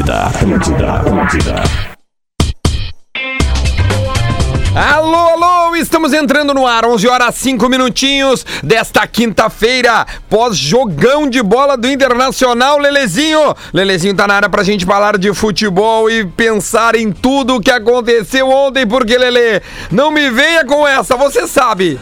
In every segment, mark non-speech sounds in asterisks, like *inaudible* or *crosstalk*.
Atlântida, Atlântida. Alô, alô, estamos entrando no ar, 11 horas 5 minutinhos desta quinta-feira, pós-jogão de bola do Internacional, Lelezinho. Lelezinho tá na área pra gente falar de futebol e pensar em tudo o que aconteceu ontem, porque, Lele, não me venha com essa, você sabe.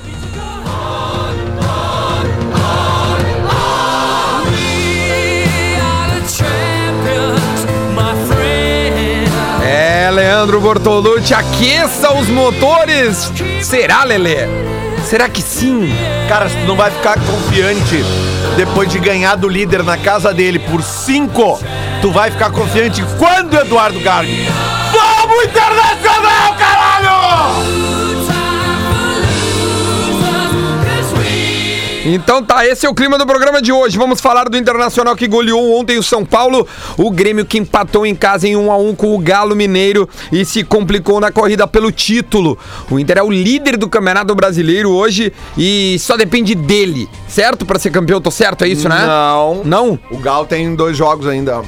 Leandro Bortolucci, aqueça os motores. Será, Lele? Será que sim? Cara, se tu não vai ficar confiante depois de ganhar do líder na casa dele por 5, tu vai ficar confiante quando, Eduardo Garbi? Vamos, Internacional, caralho! Então tá, esse é o clima do programa de hoje. Vamos falar do Internacional que goleou ontem o São Paulo, o Grêmio que empatou em casa em 1 a 1 com o Galo Mineiro e se complicou na corrida pelo título. O Inter é o líder do Campeonato Brasileiro hoje e só depende dele, certo? Pra ser campeão, tô certo, é isso, né? Não. Não? O Galo tem dois jogos ainda,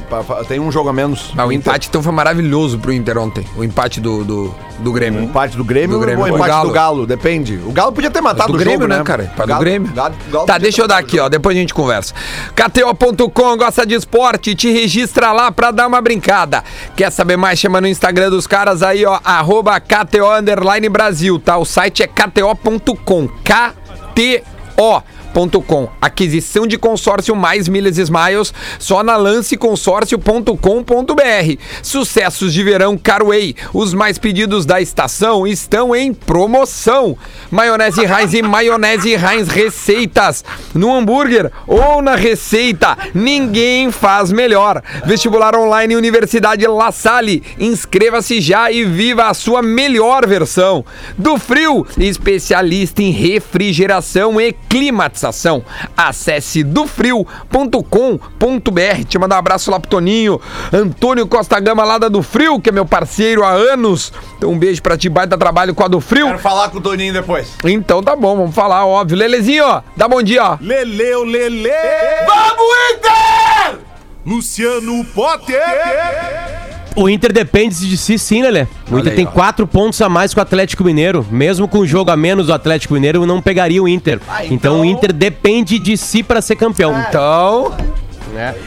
tem um jogo a menos. Ah, o empate então foi maravilhoso pro Inter ontem. O empate do, do, do Grêmio. empate do Grêmio, Do Grêmio. ou O empate Galo. do Galo, depende. O Galo podia ter matado do o Grêmio, jogo, né, cara? Pra do Grêmio. Galo- Galo tá, deixa eu dar aqui, ó. Depois a gente conversa. KTO.com, gosta de esporte? Te registra lá pra dar uma brincada. Quer saber mais? Chama no Instagram dos caras aí, ó. Arroba KTO Underline Brasil, tá? O site é KTO.com. KTO. Com. Aquisição de consórcio mais milhas smiles só na lanceconsórcio.com.br. Sucessos de verão Carway. Os mais pedidos da estação estão em promoção. Maionese Heinz e maionese Heinz receitas. No hambúrguer ou na receita, ninguém faz melhor. Vestibular online Universidade La Salle. Inscreva-se já e viva a sua melhor versão. Do Frio, especialista em refrigeração e climatização. Acesse dofrio.com.br. Te mandar um abraço lá pro Toninho. Antônio Costa Gama lá da do Frio, que é meu parceiro há anos. Então um beijo pra ti, baita trabalho com a do Frio. Quero falar com o Toninho depois. Então tá bom, vamos falar, óbvio. Lelezinho, ó, dá bom dia, ó. Leleu, Lele! Vamos, Inter! Luciano Potter! O Inter depende de si, sim, Lelê. O Inter aí, tem ó. quatro pontos a mais que o Atlético Mineiro. Mesmo com o jogo a menos do Atlético Mineiro, não pegaria o Inter. Ah, então... então- o Inter depende de si pra ser campeão. Então,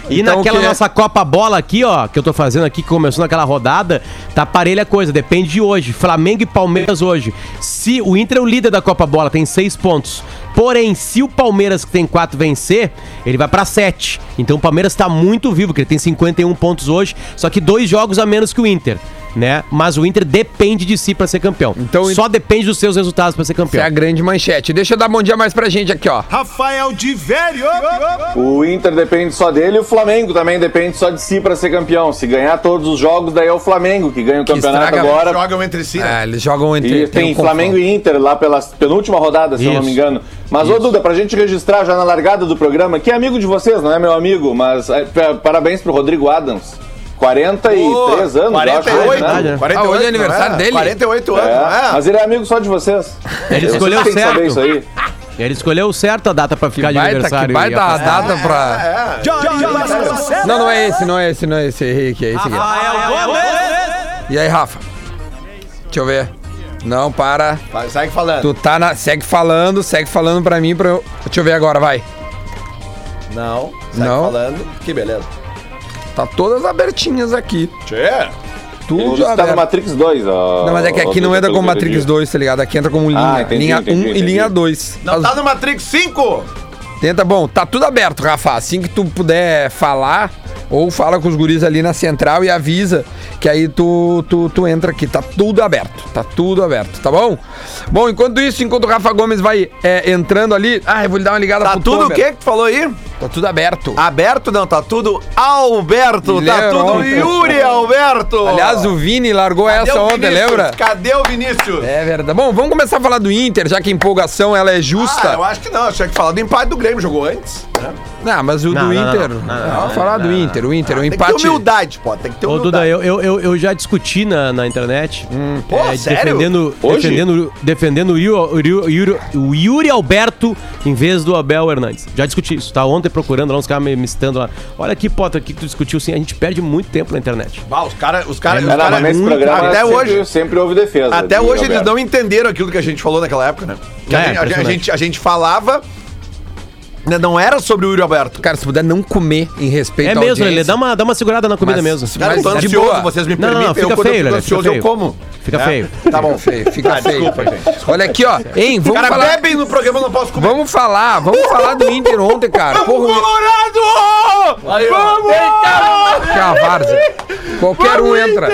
E Então, naquela o quê? nossa Copa Bola aqui, ó, que eu tô fazendo aqui, que começou naquela rodada, tá parelha a coisa, depende de hoje. Flamengo e Palmeiras hoje. Se o Inter é o líder da Copa Bola, tem seis pontos. Porém, se o Palmeiras, que tem quatro, vencer, ele vai pra sete. Então o Palmeiras tá muito vivo, porque ele tem 51 pontos hoje, só que dois jogos a menos que o Inter. Né? Mas o Inter depende de si pra ser campeão. Então, Só depende dos seus resultados pra ser essa é campeão. a grande manchete. Deixa eu dar bom dia mais pra gente aqui, ó. Rafael de Velho! O Inter depende só dele e o Flamengo também depende só de si para ser campeão. Se ganhar todos os jogos, daí é o Flamengo que ganha o campeonato estraga- agora. Jogam entre si, né? É, eles jogam entre. E tem um Flamengo confronto. e Inter lá pela penúltima rodada, se eu não me Isso. engano. Mas, ô Duda, pra gente registrar já na largada do programa, que é amigo de vocês, não é meu amigo, mas é, pa- parabéns pro Rodrigo Adams. 43 anos, eu acho. 48, né? né? 48, Ah, hoje é aniversário não dele? 48 anos, É, não é? mas ele é amigo só de vocês. Ele Vocês escolheu que certo. saber isso aí. Ele escolheu certo a data pra ficar de Baita, aniversário. que baita a afastar. data pra. É. Não, não é esse, não é esse, não é esse. Aqui, é esse aqui. E aí, Rafa? Deixa eu ver. Não, para. Vai, segue falando. Tu tá na. Segue falando, segue falando pra mim pra eu. Deixa eu ver agora, vai. Não, segue Não. falando. Que beleza. Tá todas abertinhas aqui. Tchê! Ele Tudo que tá no aberto. Matrix 2. ó, Não, mas é que aqui não entra como Matrix entendi. 2, tá ligado? Aqui entra como linha. Ah, entendi, linha entendi, 1 e entendi. linha 2. Não tá no Matrix 5? Tenta, bom, tá tudo aberto, Rafa. Assim que tu puder falar, ou fala com os guris ali na central e avisa que aí tu, tu, tu entra aqui. Tá tudo aberto, tá tudo aberto, tá bom? Bom, enquanto isso, enquanto o Rafa Gomes vai é, entrando ali. Ah, eu vou lhe dar uma ligada Tá pro tudo o Tomer. que que tu falou aí? Tá tudo aberto. Aberto não, tá tudo Alberto, tá Guilherme, tudo ontem. Yuri Alberto. Aliás, o Vini largou Cadê essa ontem, Vinícius? lembra? Cadê o Vinícius? É verdade. Bom, vamos começar a falar do Inter, já que a empolgação ela é justa. Ah, eu acho que não, tinha que falar do empate do Grêmio, jogou antes. Né? Não, mas o Não, do não, não, Inter. não, não, Vamos falar do Inter, o Inter, o Tem que empate. ter humildade, pô. Tem que ter Ô, humildade. Duda, eu, eu, eu, eu já discuti na, na internet. Pô, é, sério? Defendendo, Hoje? defendendo, defendendo o, Yuri, o, Yuri, o Yuri Alberto em vez do Abel Hernandes. Já discuti isso. Tá ontem procurando lá, uns caras me, me citando lá. Olha aqui, Potter, o que tu discutiu sim. A gente perde muito tempo na internet. Ah, os caras. Os cara, os Não, não, cara, nesse programa até sempre, hoje. sempre houve defesa. Até de hoje eles Roberto. não entenderam aquilo que a gente falou naquela época, né? Que a, É, gente, a, gente, a gente falava. Né, Não era sobre o Yuri Alberto. Cara, se puder não comer em respeito É à mesmo, audiência. Lelê. Dá uma, dá uma segurada na comida Mas- mesmo. Cara, eu tô Mas de ansioso, boa. vocês me Não, não, permitem. eu, fica quando eu feio, fico Lelê, fica ansioso, eu feio. como. Fica É. feio. Tá bom. Feio, fica Ah, feio. desculpa, gente. Olha aqui, ó. Hein, O vamos cara falar. bebem no programa, eu não posso comer. Vamos falar, vamos falar do Inter ontem, cara. Porra, Colorado! Aí, ó. que é a várzea. Qualquer um entra.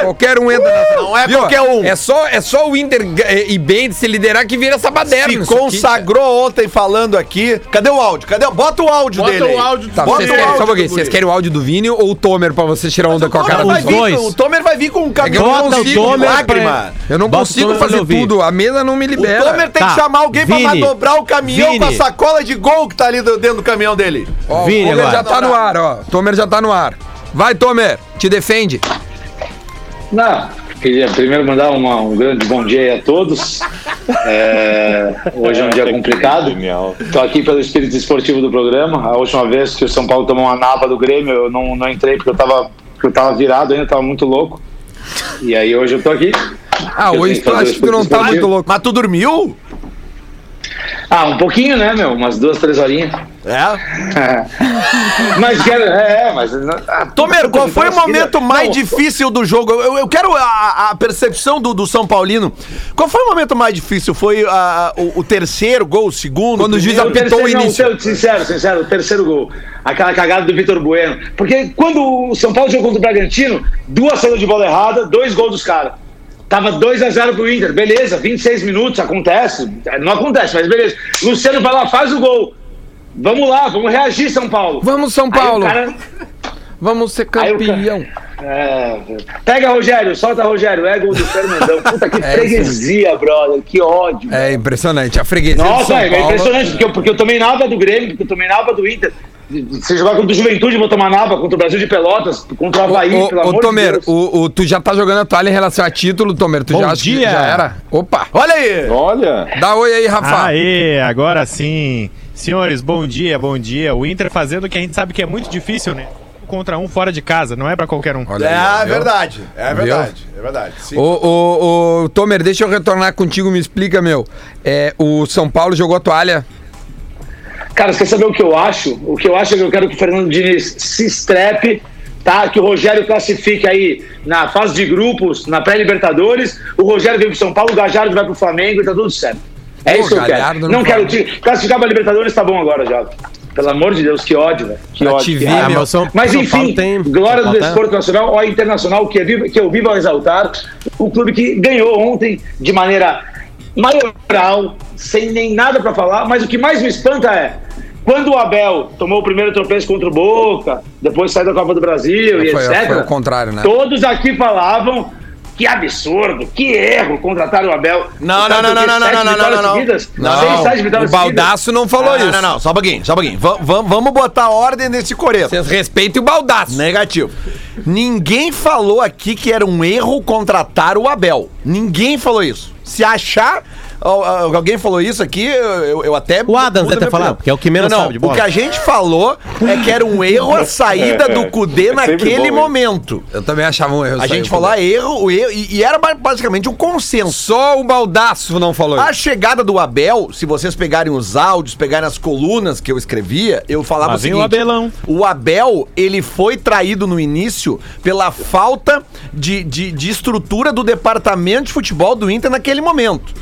Qualquer um entra nessa. Não é Viu? qualquer um. É só, é só o Inter eh, e bem de se liderar que vira essa baderna. Se isso aqui, consagrou ontem falando aqui. Cadê o áudio? Cadê? o- Bota o áudio Bota dele. o aí. áudio. Tá, Bota vocês o querem, só áudio um pouquinho, vocês querem o áudio do Vini ou o Tomer pra vocês tirar onda com a cara dos dois. O Tomer vai vir com um caminhão Bota de o lágrima. pra- Eu não Bota o consigo fazer tudo, a mesa não me O libera. Tomer tem Tá. que chamar alguém pra manobrar o caminhão Vini. com a sacola de gol que tá ali dentro do caminhão dele. Ó, Vini o Tomer já tá no ar, ó. Tomer já tá no ar. Vai, Tomer, te defende. Não, queria primeiro mandar uma- um grande bom dia aí a todos. É, hoje é um dia complicado. Estou aqui pelo espírito esportivo do programa. A última vez que o São Paulo tomou uma nava do Grêmio, eu não, não entrei porque eu estava porque eu tava virado ainda, estava muito louco. E aí hoje eu tô aqui. Ah, Eu hoje tu acha que tu não tá muito louco. Mas tu dormiu? Ah, um pouquinho, né, meu? Umas duas, três horinhas. É. *laughs* mas quero. É, é, mas. ah, Tomer, qual foi o Não, momento mais não, difícil do jogo? Eu, eu quero a, a percepção do, do São Paulino. Qual foi o momento mais difícil? Foi ah, o, o terceiro gol, o segundo? Quando o juiz apitou o terceiro, início. Não, sincero, sincero, o terceiro gol. Aquela cagada do Vitor Bueno. Porque quando o São Paulo jogou contra o Bragantino, duas saídas de bola errada, dois gols dos caras. Tava 2x0 pro Inter, beleza, 26 minutos, acontece. Não acontece, mas beleza. Luciano vai lá, faz o gol. Vamos lá, vamos reagir, São Paulo. Vamos, São Aí o Paulo. cara- Vamos ser o campeão. É, pega Rogério, solta Rogério, é gol do Fernandão. Puta que *laughs* É freguesia, brother, que ódio. É impressionante. A freguesia do Nossa, São é, Paulo. impressionante, porque eu, porque eu tomei nava do Grêmio, porque eu tomei nava do Inter. Se jogar contra o Juventude, vou tomar nava contra o Brasil de Pelotas, contra o Havaí, Ô, pelo ô, amor Tomer, de Deus. o, o- tu já tá jogando a toalha em relação a título, Tomer. Tu Bom já acha que dia. já era? Opa! Olha aí! Olha. Dá oi aí, Rafa. Aê, agora sim. Senhores, bom dia, bom dia. O Inter fazendo o que a gente sabe que é muito difícil, né? Contra um fora de casa, não é pra qualquer um. Olha É, aí, viu? verdade. É Viu? verdade. É verdade. Sim. Ô, ô, ô, Tomer, deixa eu retornar contigo, me explica, meu. É, o São Paulo jogou a toalha. Cara, você quer saber o que eu acho? O que eu acho é que eu quero que o Fernando Diniz se estrepe, tá? Que o Rogério classifique aí na fase de grupos, na pré-Libertadores. O Rogério vem pro São Paulo, o Gajardo vai pro Flamengo e tá tudo certo. É Pô, isso que eu quero. no Não quero te- classificar pra Libertadores, tá bom agora já. Pelo amor de Deus, que ódio, velho. Que Pra ódio. que raiva. meu. São- Mas São enfim, tem- glória do desporto nacional ou internacional, que, é vivo, que eu vivo a exaltar, o clube que ganhou ontem de maneira maioral, sem nem nada pra falar, mas o que mais me espanta é quando o Abel tomou o primeiro tropeço contra o Boca, depois saiu da Copa do Brasil e Foi- etc. foi o contrário, né? Todos aqui falavam que absurdo, que erro contratar o Abel. Não, não, não, não, não, não, não, não, não. seguidas, Não, sete o. Baldaço não falou não, isso. não, não, só um pouquinho, só um pouquinho. Va- vamos botar ordem nesse coreto. Vocês respeitem o Baldaço. Negativo. Ninguém falou aqui que era um erro contratar o Abel. Ninguém falou isso. Se achar. Al- al- Alguém falou isso aqui, eu, eu até. O Adams deve ter falado, porque é o que menos não, não, sabe de bola. O que a gente falou é que era um *laughs* erro a saída É, do é. Cudê É sempre naquele bom momento. Eu também achava um erro. A gente falou ah, erro, o erro, e, e era ba- basicamente um consenso. Só o Baldaço não falou A isso. chegada do Abel, se vocês pegarem os áudios, pegarem as colunas que eu escrevia, eu falava o seguinte: o Abelão. o Abel, ele foi traído no início pela falta de, de, de estrutura do departamento de futebol do Inter naquele momento.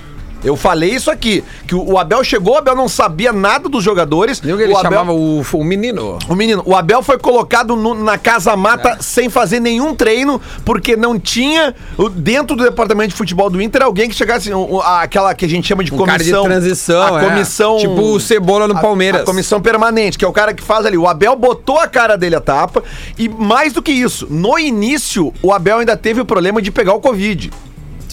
Eu falei isso aqui, que o o Abel chegou, o Abel não sabia nada dos jogadores. Viu que ele o Abel, chamava o, o menino? o menino, o Abel foi colocado no- na casa mata sem fazer nenhum treino, porque não tinha o- dentro do departamento de futebol do Inter alguém que chegasse o- o- aquela que a gente chama de Um cara de comissão, transição, a é. comissão, Tipo o Cebola no a- Palmeiras. a comissão permanente, que é o cara que faz ali. O Abel botou a cara dele a tapa e mais do que isso, no início o Abel ainda teve o problema de pegar o Covid.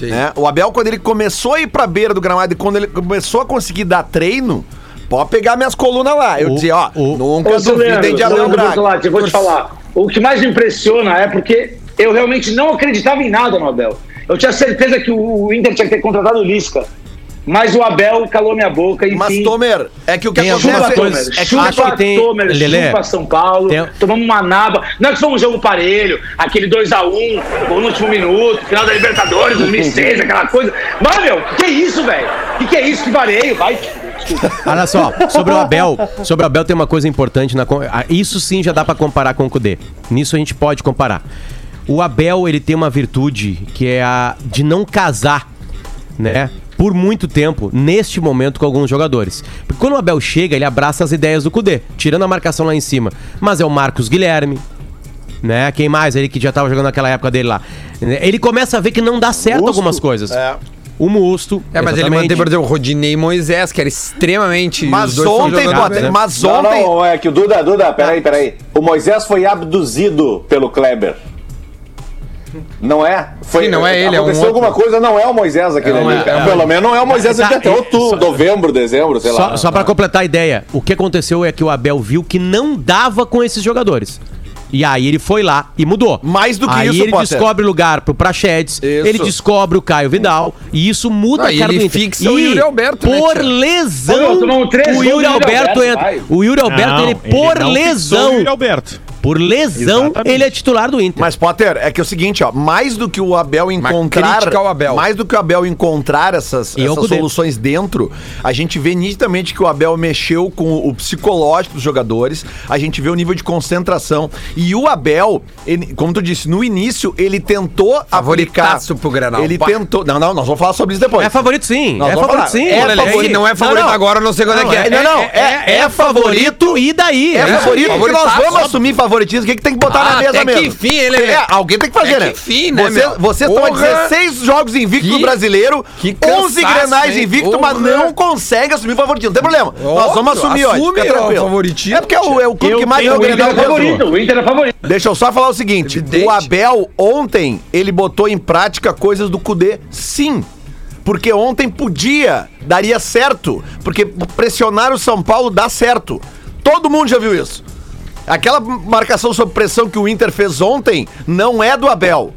Sim. né? O Abel, quando ele começou a ir pra beira do gramado e quando ele começou a conseguir dar treino, Pode pegar minhas colunas lá. Eu O- dizia, ó, o- nunca duvidem de Abel Braga. Eu vou te falar. O que mais me impressiona é porque eu realmente não acreditava em nada no Abel. Eu tinha certeza que o Inter tinha que ter contratado o Lisca. Mas o Abel calou minha boca, enfim. Mas, Tomer, é que o que Tem acontece... coisas- Tomer. é que chupa, acho que tem- Tomer. Lelê, chupa São Paulo. tem- Tomamos uma naba. Não é que foi um jogo parelho, aquele 2x1, gol no último minuto, final da Libertadores, 2006, *laughs* aquela coisa. Mas, meu, que, é isso, velho? Que que é isso? Que vareio? Vai. Olha só, sobre o Abel, sobre o Abel tem uma coisa importante na ah, isso sim já dá pra comparar com o Cudê. Nisso a gente pode comparar. O Abel, ele tem uma virtude que é a de não casar, né? Por muito tempo, neste momento, com alguns jogadores. Porque quando o Abel chega, ele abraça as ideias do Cudê, tirando a marcação lá em cima. Mas é o Marcos Guilherme, né? Quem mais? Ele que já tava jogando naquela época dele lá. Ele começa a ver que não dá certo Musto. algumas coisas. É. O Musto. É, mas ele exatamente. mantém, por exemplo, o Rodinei e Moisés, que era extremamente. Mas ontem, jogadores, né? mas Não, ontem... não, é que o Duda, Duda, peraí, peraí. O Moisés foi abduzido pelo Kleber. Não é? Foi, Sim, não é ele, é um Aconteceu outro. alguma coisa, não é o Moisés aquele Não ali. é, é. Pelo menos não é o Moisés Tá, aqui até outubro, novembro, dezembro, sei Só, lá. só para completar a ideia, o que aconteceu é que o Abel viu que não dava com esses jogadores. E aí ele foi lá e mudou. Mais do que aí isso, ele Potter. descobre lugar pro Prachedes, Isso. ele descobre o Caio Vidal, e isso muda a e cara ele do Inter. fixa o E Yuri Alberto, né, Por tia? lesão, o Yuri Yuri Alberto Alberto, entra. vai. O Yuri Alberto, Não, ele por o lesão, Alberto. Por lesão, Exatamente. ele é titular do Inter. Mas, Potter, é que é o seguinte, ó, mais do que o Abel encontrar. ao Abel. Mais do que o Abel encontrar essas, E essas soluções dentro, a gente vê nitidamente que o Abel mexeu com o psicológico dos jogadores, a gente vê o nível de concentração. E o Abel, ele- como tu disse, no início, ele tentou aplicar. Pro Grenal. Ele Pá. tentou. Não, não, nós vamos falar sobre isso depois. É favorito sim, Nós é favorito falar. sim. É ele favorito. não é favorito Não, não. agora, eu não sei quando é que é. Não, não, é, é, favorito. e daí? É É favorito porque nós vamos assumir favoritismo. O que, que tem que botar Ah, na mesa até que mesmo? enfim, ele- É, alguém tem que fazer, Até né? que enfim, né, Você-? Vocês estão a Porra. 16 jogos invicto Que- no brasileiro, que 11 cansaço, grenais hein? invicto, mas não consegue assumir o favoritismo. Não tem problema. Nós vamos assumir hoje. assume Fica o tranquilo. favoritismo, É porque é o, é o clube Eu que mais ganhou O o Inter é Grenal. favorito, o Inter é favorito. Deixa eu só falar o seguinte: Evidente. o Abel, ontem, ele botou em prática coisas do Cudê, sim. Porque ontem podia, daria certo. Porque pressionar o São Paulo dá certo. Todo mundo já viu isso. Aquela marcação sob pressão que o Inter fez ontem não é do Abel.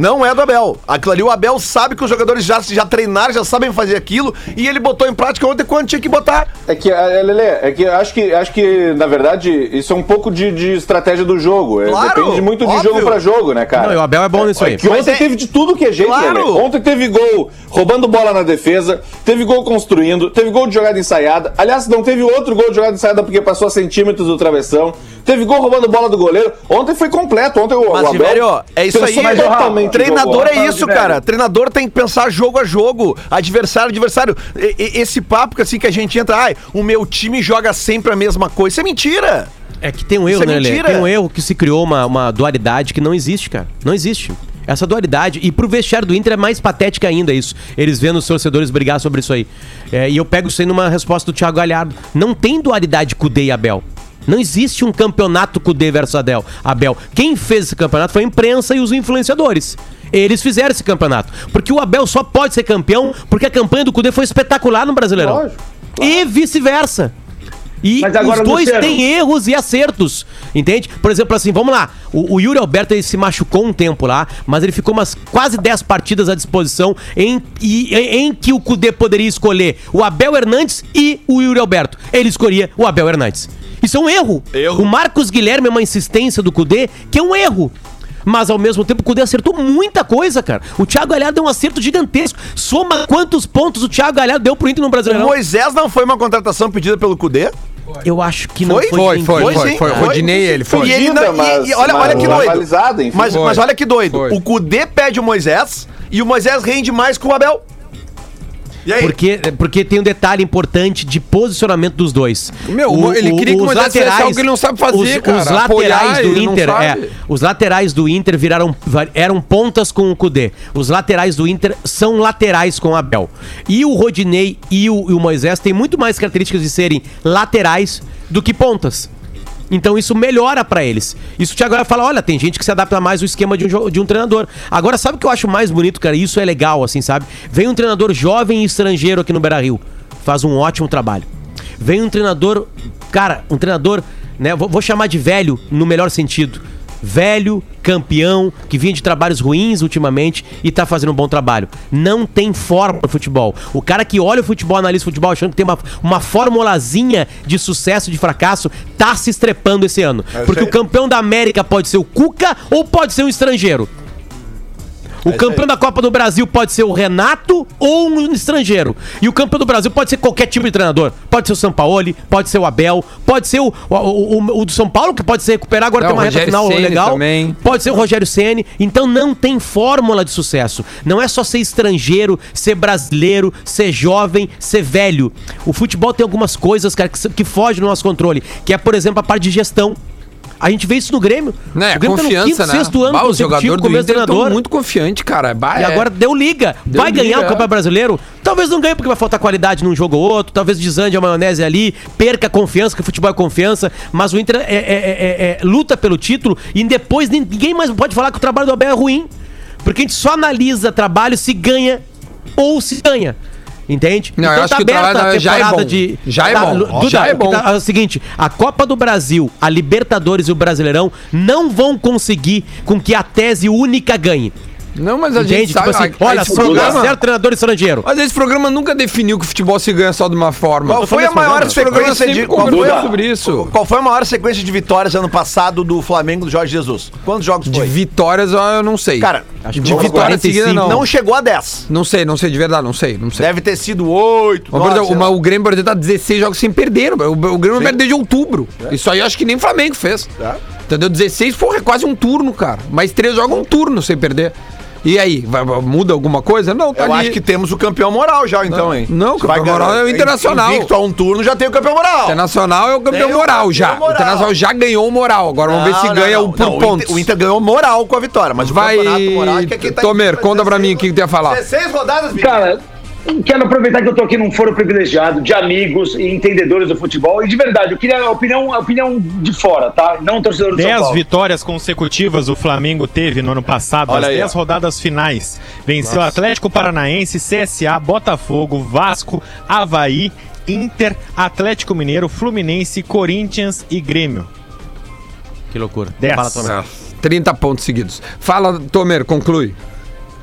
Não é do Abel. Aquilo ali, o Abel sabe que os jogadores já, já treinaram, já sabem fazer aquilo, e ele botou em prática ontem quando tinha que botar. É que, é, Lelê, é que acho que, acho que, na verdade, isso é um pouco de, de estratégia do jogo. É, Claro, depende muito de óbvio. jogo pra jogo, né, cara? Não, e o Abel é bom nisso aí. que ontem é- teve de tudo que é jeito, Claro. Lelê. Ontem teve gol roubando bola na defesa, teve gol construindo, teve gol de jogada ensaiada. Aliás, não teve outro gol de jogada ensaiada porque passou a centímetros do travessão. Teve gol roubando bola do goleiro. Ontem foi completo. Ontem o, Mas, o Abel é isso aí. totalmente o treinador é isso, Tiverio. cara. Treinador tem que pensar jogo a jogo, adversário a adversário. E- e- esse papo que assim que a gente entra, ai, o meu time joga sempre a mesma coisa. Isso é mentira. É que tem um erro, Isso é né, mentira. Tem um erro que se criou uma, uma dualidade que não existe, cara. Não existe. Essa dualidade. E pro vestiário do Inter é mais patética ainda isso. Eles vendo os torcedores brigar sobre isso aí. É, e eu pego isso aí numa resposta do Thiago Galhardo. Não tem dualidade Cudê e Abel. Não existe um campeonato Cudê versus Adel, Abel. Quem fez esse campeonato foi a imprensa e os influenciadores. Eles fizeram esse campeonato. Porque o Abel só pode ser campeão porque a campanha do Cudê foi espetacular no Brasileirão. Lógico, E vice-versa. E agora, os dois Luciano- têm erros e acertos, entende? Por exemplo, assim, vamos lá. O, o Yuri Alberto ele se machucou um tempo lá, mas ele ficou umas quase 10 partidas à disposição em, e- em, em que o Cudê poderia escolher o Abel Hernandes e o Yuri Alberto. Ele escolhia o Abel Hernandes. Isso é um erro. Erro. O Marcos Guilherme é uma insistência do Cudê que é um erro. Mas ao mesmo tempo o Cudê acertou muita coisa, cara. O Thiago Galhardo deu um acerto gigantesco. Soma quantos pontos o Thiago Galhardo deu pro Inter no O Brasileirão? Moisés não foi uma contratação pedida pelo Cudê? Eu acho que não Foi? foi. Foi, foi, Foi, foi. sim. foi. O Foi. Rodinei, ele foi. E ele não, e- mas- e olha, mas olha que doido. mas, mas olha que doido. Foi. O Cudê pede o Moisés e o Moisés rende mais com o Abel. Porque, porque tem um detalhe importante de posicionamento dos dois. Meu, o- ele queria que o os Moisés fizesse algo que ele não sabe fazer, os, cara. Os Apoiar, laterais do ele não Inter, é, os laterais do Inter viraram eram pontas com o Cudê. Os laterais do Inter são laterais com o Abel. E o Rodinei e o, e o Moisés têm muito mais características de serem laterais do que pontas. Então isso melhora pra eles. Isso o Thiago vai falar, olha, tem gente que se adapta mais ao esquema de um, de um treinador. Agora, sabe o que eu acho mais bonito, cara? Isso é legal, assim, sabe? Vem um treinador jovem e estrangeiro aqui no Beira-Rio. Faz um ótimo trabalho. Vem um treinador, cara, um treinador, né? Vou, vou chamar de velho no melhor sentido. Velho, campeão, que vinha de trabalhos ruins ultimamente e tá fazendo um bom trabalho. Não tem fórmula no futebol. O cara que olha o futebol, analisa o futebol, achando que tem uma, uma formulazinha de sucesso, de fracasso, tá se estrepando esse ano. Porque o campeão da América pode ser o Cuca ou pode ser um estrangeiro. O campeão da Copa do Brasil pode ser o Renato ou um estrangeiro. E o campeão do Brasil pode ser qualquer tipo de treinador. Pode ser o Sampaoli, pode ser o Abel, pode ser o, o, o- o do São Paulo, que pode se recuperar agora É, tem uma reta final Ceni legal. também. Pode ser o Rogério Ceni. Então não tem fórmula de sucesso. Não é só ser estrangeiro, ser brasileiro, ser jovem, ser velho. O futebol tem algumas coisas, cara, que, que fogem do nosso controle. Que é, por exemplo, a parte de gestão. A gente vê isso no Grêmio. Né, o Grêmio tá no confiança, quinto, né? sexto ano Bah, os jogadores do Inter treinador. muito confiantes, cara. Bah, E é. agora deu liga. Deu vai ganhar liga, o é. Campeonato Brasileiro? Talvez não ganhe porque vai faltar qualidade num jogo ou outro. Talvez desande a maionese ali, perca a confiança, que o futebol é confiança. Mas o Inter é- é- é- é- luta pelo título e depois ninguém mais pode falar que o trabalho do Abel é ruim. Porque a gente só analisa trabalho se ganha ou se ganha. Entende? Não, eu acho que o aberta trabalho a já é temporada bom. de. Já é Tá, bom. Duda, Já é bom. tá- é o seguinte, a Copa do Brasil, a Libertadores e o Brasileirão não vão conseguir com que a tese única ganhe. Não, mas a Entende? gente sabe. tipo assim, a- olha, esse só programa- certo treinador estrangeiro. Mas esse programa nunca definiu que o futebol se ganha só de uma forma. Qual foi a maior programa- sequência de qual foi, sobre isso? Qual foi a maior sequência de vitórias ano passado do Flamengo do Jorge Jesus? Quantos jogos De foi? vitórias ah, eu não sei. Cara, Acho de vitória 45, seguida não. não chegou a 10. Não sei, não sei de verdade, não sei, não sei. Deve ter sido 8, Mas, por exemplo, uma- o Grêmio, por exemplo, tá 16 jogos sem perder. O, o Grêmio não perde desde outubro. Isso aí eu acho que nem o Flamengo fez. Entendeu? 16, porra, é quase um turno, cara. Mais três jogos um turno sem perder. E aí, vai- muda alguma coisa? Não, tá Eu ali. acho que temos o campeão moral já, então, hein? Não, o campeão moral é o Internacional. Invicto a um turno já tem o campeão moral. Internacional é o campeão Tem o moral campeão já. moral. O Internacional já ganhou o moral. Agora vamos ver se Não, ganha não, o não. por Não, o pontos. Inter, o Inter ganhou moral com a vitória, mas Vai, o campeonato moral é que é quem tá Tomer, conta pra mim o que tu ia falar. 16 rodadas, Vitor. Cara, quero aproveitar que eu tô aqui num foro privilegiado de amigos e entendedores do futebol. E de verdade, eu queria a opinião, a opinião de fora, tá? Não torcedor do São 10 Paulo. vitórias consecutivas o Flamengo teve no ano passado, Olha as aí, 10 ó. rodadas finais. Venceu Atlético Paranaense, CSA, Botafogo, Vasco, Havaí, Inter, Atlético Mineiro, Fluminense, Corinthians e Grêmio. Que loucura. 10. Fala, Tomé. Ah, 30 pontos seguidos. Fala, Tomer, conclui.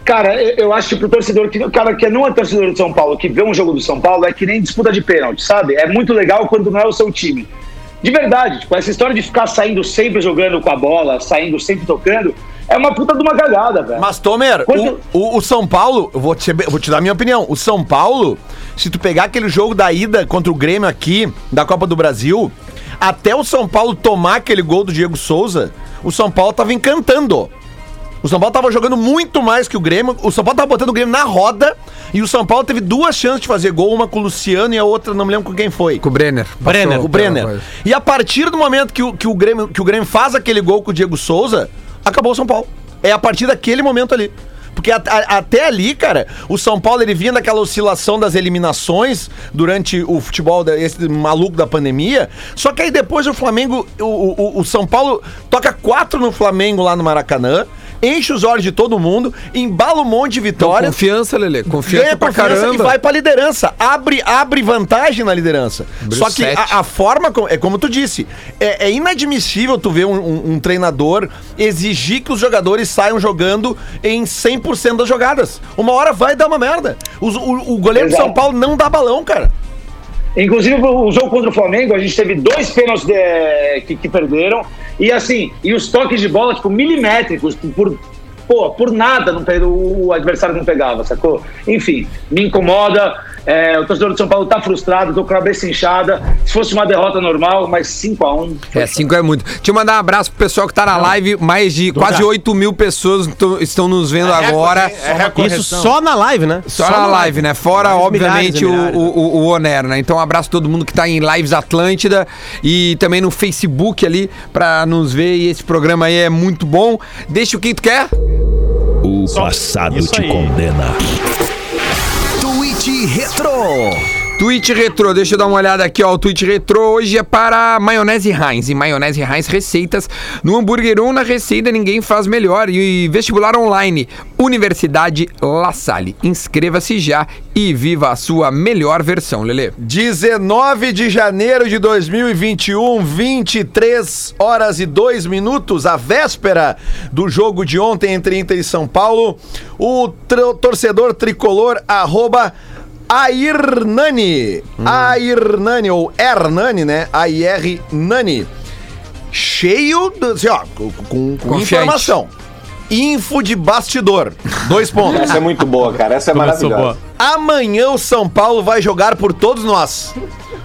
Cara, eu acho que pro torcedor que o cara que não é torcedor do São Paulo, que vê um jogo do São Paulo, é que nem disputa de pênalti, sabe? É muito legal quando não é o seu time. De verdade, tipo, essa história de ficar saindo sempre jogando com a bola, saindo sempre tocando, é uma puta de uma cagada, velho. Mas, Tomer, Quando- o, o- o São Paulo, eu vou te, vou te dar a minha opinião. O São Paulo, se tu pegar aquele jogo da ida contra o Grêmio aqui, da Copa do Brasil, até o São Paulo tomar aquele gol do Diego Souza, o São Paulo tava encantando. O São Paulo tava jogando muito mais que o Grêmio. O São Paulo tava botando o Grêmio na roda. E o São Paulo teve duas chances de fazer gol, uma com o Luciano e a outra, não me lembro com quem foi. Com o Brenner. Brenner, Passou O Brenner. E a partir do momento que o, que o, Grêmio, que o Grêmio faz aquele gol com o Diego Souza, acabou o São Paulo. É a partir daquele momento ali. Porque a- a- até ali, cara, o São Paulo ele vinha daquela oscilação das eliminações durante o futebol, da- esse maluco da pandemia. Só que aí depois o Flamengo, o, o- o São Paulo toca quatro no Flamengo lá no Maracanã, enche os olhos de todo mundo, embala um monte de Então, vitórias confiança, Lelê. Confiança ganha pra confiança caramba. e vai pra liderança. Abre, abre vantagem na liderança. Abriu Só que a, a forma, é como tu disse, é, é inadmissível tu ver um, um- um treinador exigir que os jogadores saiam jogando em 100% das jogadas. Uma hora vai dar uma merda. Os- o, o goleiro do Exato. São Paulo não dá balão, cara. Inclusive, o jogo contra o Flamengo, a gente teve dois pênaltis de- que, que perderam. E assim, e os toques de bola, tipo, milimétricos, por, pô, por nada não, o adversário não pegava, sacou? Enfim, me incomoda. É, o torcedor do São Paulo tá frustrado, tô com a cabeça inchada. Se fosse uma derrota normal, mas 5x1. É, 5 é muito. Deixa eu mandar um abraço pro pessoal que tá na live. Mais de quase 8 mil pessoas estão nos vendo agora. Isso só na live, né? Só, na live, né? Fora, Mais obviamente, milhares o, milhares. o, o Oner, né? Então, um abraço a todo mundo que tá em Lives Atlântida e também no Facebook ali pra nos ver. E esse programa aí é muito bom. Deixa o que tu quer. O Só- passado isso te aí. condena. Tweet Retro. Tweet retrô, deixa eu dar uma olhada aqui, ó. O tweet retrô hoje é para maionese Heinz. E maionese Heinz receitas no hambúrguer ou na receita ninguém faz melhor. E vestibular online, Universidade La Salle. Inscreva-se já e viva a sua melhor versão, Lelê. 19 de janeiro de 2021, 23 horas e 2 minutos, a véspera do jogo de ontem entre Inter e São Paulo. O torcedor tricolor, arroba Airnani. Airnani, ou Hernani, né? A-I-R Nani. Cheio, de, assim, ó, com, com- informação. Info de bastidor. Dois pontos. *laughs* Essa é muito boa, cara. Essa é Começou maravilhosa. boa. Amanhã o São Paulo vai jogar por todos nós.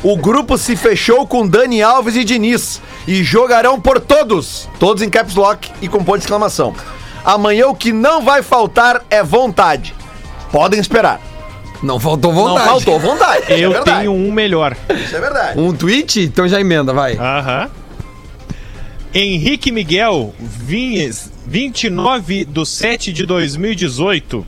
O grupo se fechou com Dani Alves e Diniz e jogarão por todos, todos em caps lock e com ponto de exclamação. Amanhã o que não vai faltar é vontade. Podem esperar. Não faltou Não vontade. faltou vontade. é Eu verdade. tenho um melhor. Isso é verdade. Um tweet? Então já emenda, vai. Aham. Henrique Miguel, Vinhes, 29 de 7 de 2018.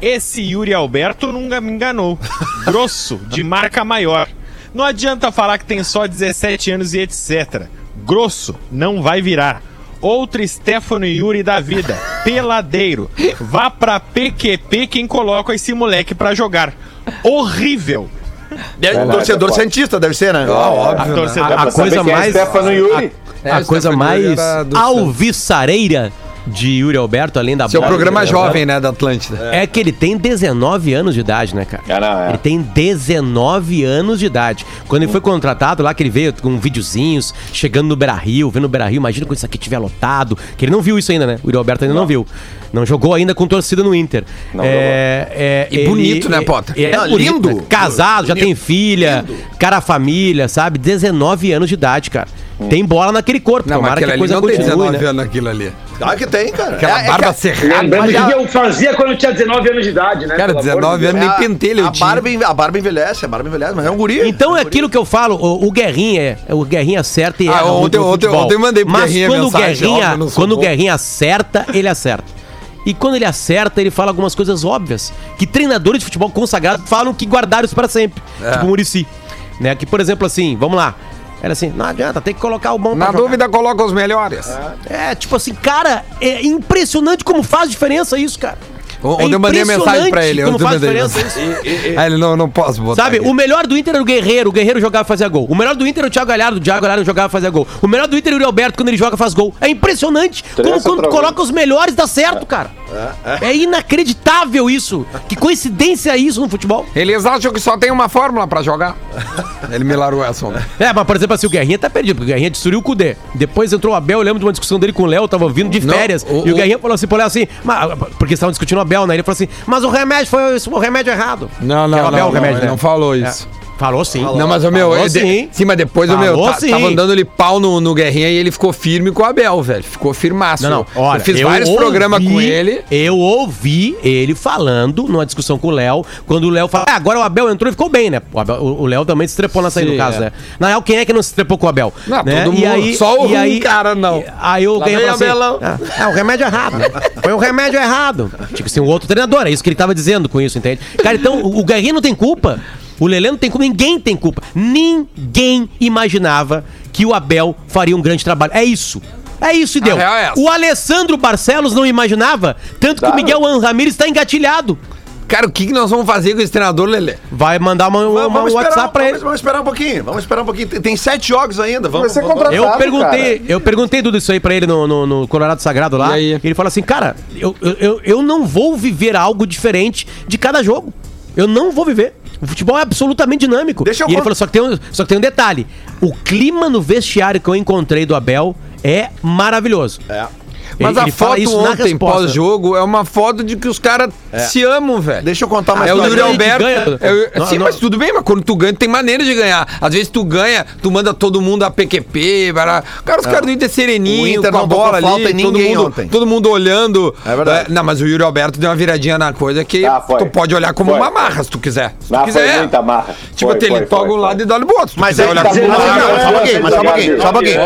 Esse Yuri Alberto nunca me enganou. Grosso, de marca maior. Não adianta falar que tem só 17 anos e etc. Grosso, não vai virar. Outro Stefano Yuri da vida. Peladeiro. Vá pra PQP quem coloca esse moleque pra jogar. Horrível. É, torcedor é foda. cientista deve ser, né? óbvio. A né? torcedor- A Pra saber coisa quem é mais- Stefano Yuri. É, a o coisa Stefano mais alvissareira de Yuri Alberto, além da Seu bola, programa jovem, né, da Atlântida. É que ele tem 19 anos de idade, né, cara? É, não, é. Ele tem 19 anos de idade. Quando ele foi contratado lá, que ele veio com videozinhos, chegando no Beira Rio, vendo o Beira Rio, imagina quando isso aqui estiver lotado. Que ele não viu isso ainda, né? O Yuri Alberto ainda não, viu. Não jogou ainda com torcida no Inter. Não é, é, E bonito, né, Potter? É, Não, bonito, lindo. né? Casado, já tem filha, cara família, sabe? 19 anos de idade, cara. Tem bola naquele corpo. Não, Tomara que aquele a ali coisa não tem continue, 19 né? anos aquilo ali. Ah, que tem, cara. Aquela É- é barba que a- cerrada. Lembrando o que eu fazia quando eu tinha 19 anos de idade, né? Cara, Pelo amor de 19 Deus. anos nem a- pentelho eu a tinha. barba, a barba envelhece, a barba envelhece, mas é um guri. Então é um guri. aquilo que eu falo, o, o Guerrinha, é- o Guerrinha acerta e Ah, erra ontem- eu mandei pro Mas Guerrinha quando o mensagem, Guerrinha, óbvio, quando o. Guerrinha acerta, ele acerta. E quando ele acerta, ele fala algumas coisas óbvias, que treinadores de futebol consagrados falam que guardaram isso pra sempre. É. Tipo o Murici, né? Que por exemplo assim, vamos lá. Era assim, não adianta, tem que colocar o bom Na pra jogar. dúvida, coloca os melhores. É, tipo assim, cara, é impressionante como faz diferença isso, cara. Ontem eu mandei mensagem pra ele. Como faz mandei diferença mensagem. isso. Ah, ele não, não posso botar. Sabe, aqui. o melhor do Inter era o Guerreiro. O Guerreiro jogava e fazia gol. O melhor do Inter era o Thiago Galhardo. O Thiago Galhardo jogava e fazia gol. O melhor do Inter é o Yuri Alberto. Quando ele joga, faz gol. É impressionante. Como quando coloca os melhores, dá certo, cara. É inacreditável isso. Que coincidência é isso no futebol. Eles acham que só tem uma fórmula pra jogar. ele me largou essa onda. *laughs* É, mas por exemplo assim, o Guerrinha tá perdido. Porque o Guerrinha destruiu o Cudê. Depois entrou o Abel. Eu lembro de uma discussão dele com o Léo. Eu tava vindo de Não, férias. o- e o o- Guerrinha falou assim pro Léo assim... Mas, porque estavam discutindo o Abel, né? Ele falou assim... Mas o remédio foi o remédio errado. Não, Que não, o não, Abel, não, o remédio, ele né? não falou isso. Falou sim. Não, mas o meu, Falou eu sim. sim, mas depois o meu Falou tá, sim. estavam dando ele pau no, no Guerrinha e ele ficou firme com o Abel, velho. Ficou firmaço. Não, não, olha, eu fiz vários ouvi- programas com ele. Eu ouvi ele falando numa discussão com o Léo, quando o Léo fala, ah, agora o Abel entrou e ficou bem, né? O, Abel- o- o Léo também se trepou aí, Sim, no caso, é. né? Na real, quem é que não se trepou com o Abel? Não, né? todo E mundo. aí, Só o e aí, um cara não. Aí o Guerrinha falou Abelão. assim, ah, é o remédio errado. Foi o remédio errado. Tipo assim, um outro treinador, é isso que ele tava dizendo com isso, entende? Cara, então, o o Guerrinha não tem culpa. O Lelê não tem culpa, ninguém tem culpa. Ninguém imaginava que o Abel faria um grande trabalho. É isso. É isso e deu. é o Alessandro Barcelos não imaginava, tanto que o Claro. Miguel Ramírez está engatilhado. Cara, o que, que nós vamos fazer com esse treinador, Lelê? Vai mandar uma, uma- Vamos, um esperar, WhatsApp pra vamos, ele. vamos esperar um pouquinho. Vamos esperar um pouquinho. Tem, tem sete jogos ainda. Vamos, Vai ser vamos-. Eu perguntei, cara. eu perguntei tudo isso aí pra ele no, no, no Colorado Sagrado lá. E aí? ele falou assim, cara, eu, eu- eu, eu não vou viver algo diferente de cada jogo. Eu não vou viver. O futebol é absolutamente dinâmico. Deixa eu e ele falou, só que, tem um, só que tem um detalhe. O clima no vestiário que eu encontrei do Abel é maravilhoso. É. Mas Ele- a ele foto ontem, pós-jogo, é uma foto de que os caras se amam, velho. Deixa eu contar uma É o história. Yuri Mas ele Alberto. ganha. é o- Não, sim, não. mas tudo bem, mas quando tu ganha, tem maneira de ganhar. Às vezes tu ganha, tu manda todo mundo a PQP. Bará. Cara, os caras do Inter sereninho, O Inter com a bola ali, todo ninguém mundo, ontem. todo mundo olhando. É verdade. não, mas o Yuri Alberto deu uma viradinha na coisa que Ah, foi. tu pode olhar como Foi. uma marra, se tu quiser. Se tu Ah, foi quiser. muita marra. Tipo, Foi, ele foi, toca foi, um foi. lado e dá no outro. Mas é, olhar tá, como uma marra, não, só um pouquinho, mas só um pouquinho.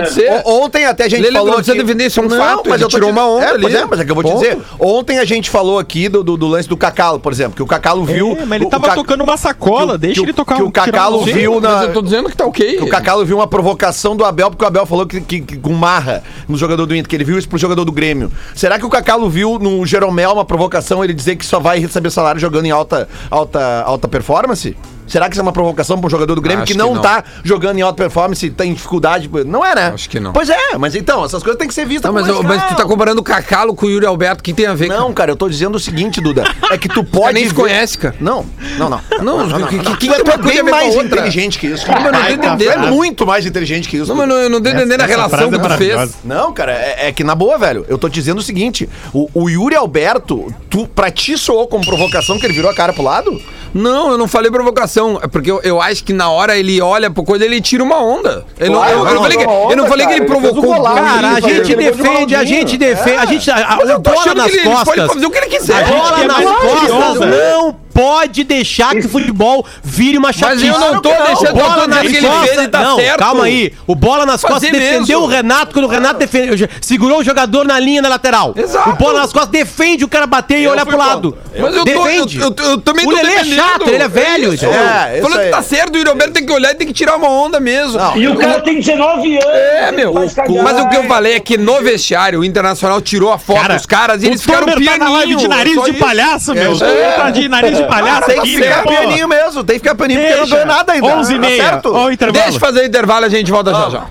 O- Ontem até a gente falou não precisa defender, isso é um não, fato, mas eu tô te- uma onda é, ali. Pois é, mas é que eu vou te Ponto. dizer. Ontem a gente falou aqui do, do, do lance do Cacalo, por exemplo, que o Cacalo viu. É, mas ele o- tava o Ca- tocando uma sacola, deixa que o- ele tocar que o tirar Cacalo viu na. Mas eu tô dizendo que tá ok. que o Cacalo viu uma provocação do Abel, porque o Abel falou que, que, que com marra no jogador do Inter, que ele viu isso pro jogador do Grêmio. Será que o Cacalo viu no Jeromel uma provocação ele dizer que só vai receber salário jogando em alta, alta, alta performance? Será que isso é uma provocação para um jogador do Grêmio Acho que que não, não. tá jogando em alta performance, tem dificuldade? Não é, né? Acho que não. Pois é, mas então, essas coisas têm que ser vistas Não, mas, eu- mas tu tá comparando o Cacalo com o Yuri Alberto. Que tem a ver? Não, cara, eu tô dizendo o seguinte, Duda. É que tu *laughs* pode. nem se ver- conhece, cara. Não, não, não. Não, que- que- que tu é, que tu é bem mais outra? inteligente que isso. Não, mas eu não tô é muito mais inteligente que isso. Não, mas eu não, eu não tô entendendo a relação frase que é tu fez. Não, cara, é, é que na boa, velho, eu tô dizendo o seguinte: o, o Yuri Alberto, tu, pra ti soou como provocação que ele virou a cara pro lado? Não, eu não falei provocação. É porque eu, eu acho que na hora ele olha pro coisa ele tira uma onda. Eu não, Claro, eu, eu não não, falei que, uma eu não onda, falei que cara, ele ele provocou. um golaço. Cara, a Ele gente defende, a gente defende, a gente. A, a, eu tô bola achando nas que ele pode costas. fazer o que ele quiser. A bola nas costas não pode deixar que o futebol vire uma Mas chatice. eu não tô que deixando, tô bola nas ele costas. fez tá não, certo. calma aí. O bola nas Fazer costas defendeu mesmo. o Renato quando o Renato defendeu, segurou o jogador na linha na lateral. Exato. O bola nas costas defende o cara bater e Eu olhar pro lado. Mas eu, tô, eu, defende. eu, eu também O tô Lelê é chato, ele é velho, Isso. É, isso Falando que tá certo, o Yuri Alberto tem que olhar e tem que tirar uma onda mesmo. Não, E o cara tem 19 anos. É, meu. Mas o que eu falei é que no vestiário o Internacional tirou a foto Cara, dos caras e o eles ficaram tá na live pianinho. de nariz de palhaço, meu. É. Tá de nariz de palhaço Tem aqui, que ficar pô. pianinho mesmo, tem que ficar pianinho porque não ganhou nada ainda. 11 e Tá meia. certo? Ó o intervalo. Deixa eu fazer o intervalo e a gente volta já já.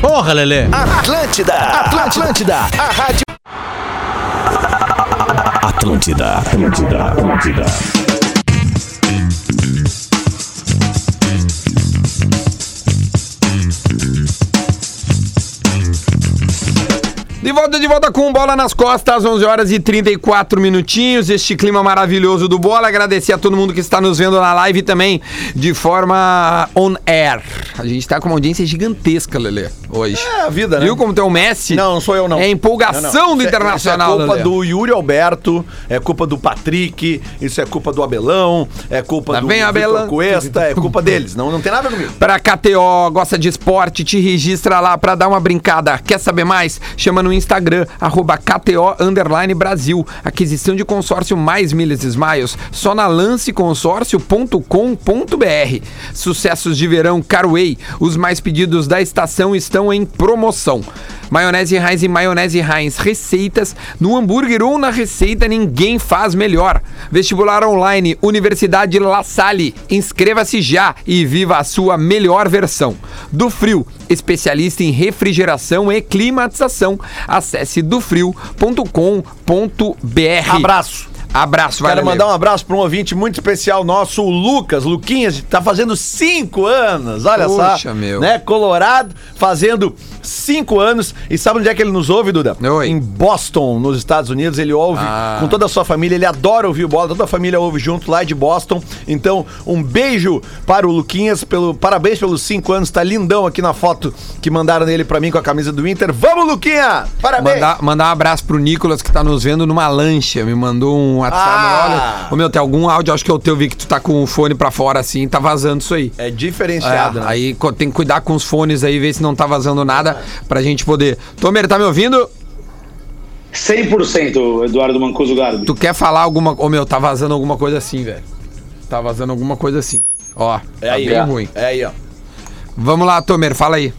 Porra, Lelê. Atlântida, Atlântida, a rádio. Atlântida, Atlântida, Atlântida. De volta, de volta com bola nas costas, 11 horas e 34 minutinhos. Este clima maravilhoso do bola. Agradecer a todo mundo que está nos vendo na live também de forma on air. A gente tá com uma audiência gigantesca, Lelê, hoje. É a vida, né? Viu como tem o Messi? Não, não sou eu, não. É empolgação Não, não. do é- Internacional, Isso é culpa Lelê. do Yuri Alberto, é culpa do Patrick, isso é culpa do Abelão, é culpa Lá do Vitor Abelão. Cuesta, é culpa *laughs* deles. Não, não tem nada comigo. Pra KTO, gosta de esporte, te registra lá pra dar uma brincada. Quer saber mais? Chama no Instagram, arroba KTO Underline Brasil. Aquisição de consórcio mais milhas smiles, só na lanceconsórcio.com.br. Sucessos de verão Carway, os mais pedidos da estação estão em promoção. Maionese Heinz e maionese Heinz receitas no hambúrguer ou na receita ninguém faz melhor. Vestibular online Universidade La Salle. Inscreva-se já e viva a sua melhor versão. Do Frio, especialista em refrigeração e climatização. Acesse dofrio.com.br. Abraço. Abraço, Quero mandar um abraço para um ouvinte muito especial nosso, o Lucas. Luquinhas tá fazendo cinco anos, olha Puxa, só. meu. Né? Colorado, fazendo cinco anos. E sabe onde é que ele nos ouve, Duda? Oi. Em Boston, nos Estados Unidos. Ele ouve Ah. com toda a sua família. Ele adora ouvir o bola, toda a família ouve junto lá de Boston. Então, um beijo para o Luquinhas. Pelo, parabéns pelos cinco anos. Tá lindão aqui na foto que mandaram nele para mim com a camisa do Inter. Vamos, Luquinha! Parabéns! Mandar, mandar um abraço pro Nicolas que tá nos vendo numa lancha. Me mandou um WhatsApp. Ah. Olha, ô meu, tem algum áudio, acho que é o teu, vi que tu tá com o fone pra fora assim, tá vazando isso aí. É diferenciado, É, né? Aí tem que cuidar com os fones aí, ver se não tá vazando nada pra gente poder. Tomer, tá me ouvindo? 100% Eduardo Mancuso Garbi. Tu quer falar alguma. Ô meu, tá vazando alguma coisa assim, velho. Tá vazando alguma coisa assim. Ó, É tá aí, bem ó. ruim. É aí, ó. Vamos lá, Tomer, fala aí.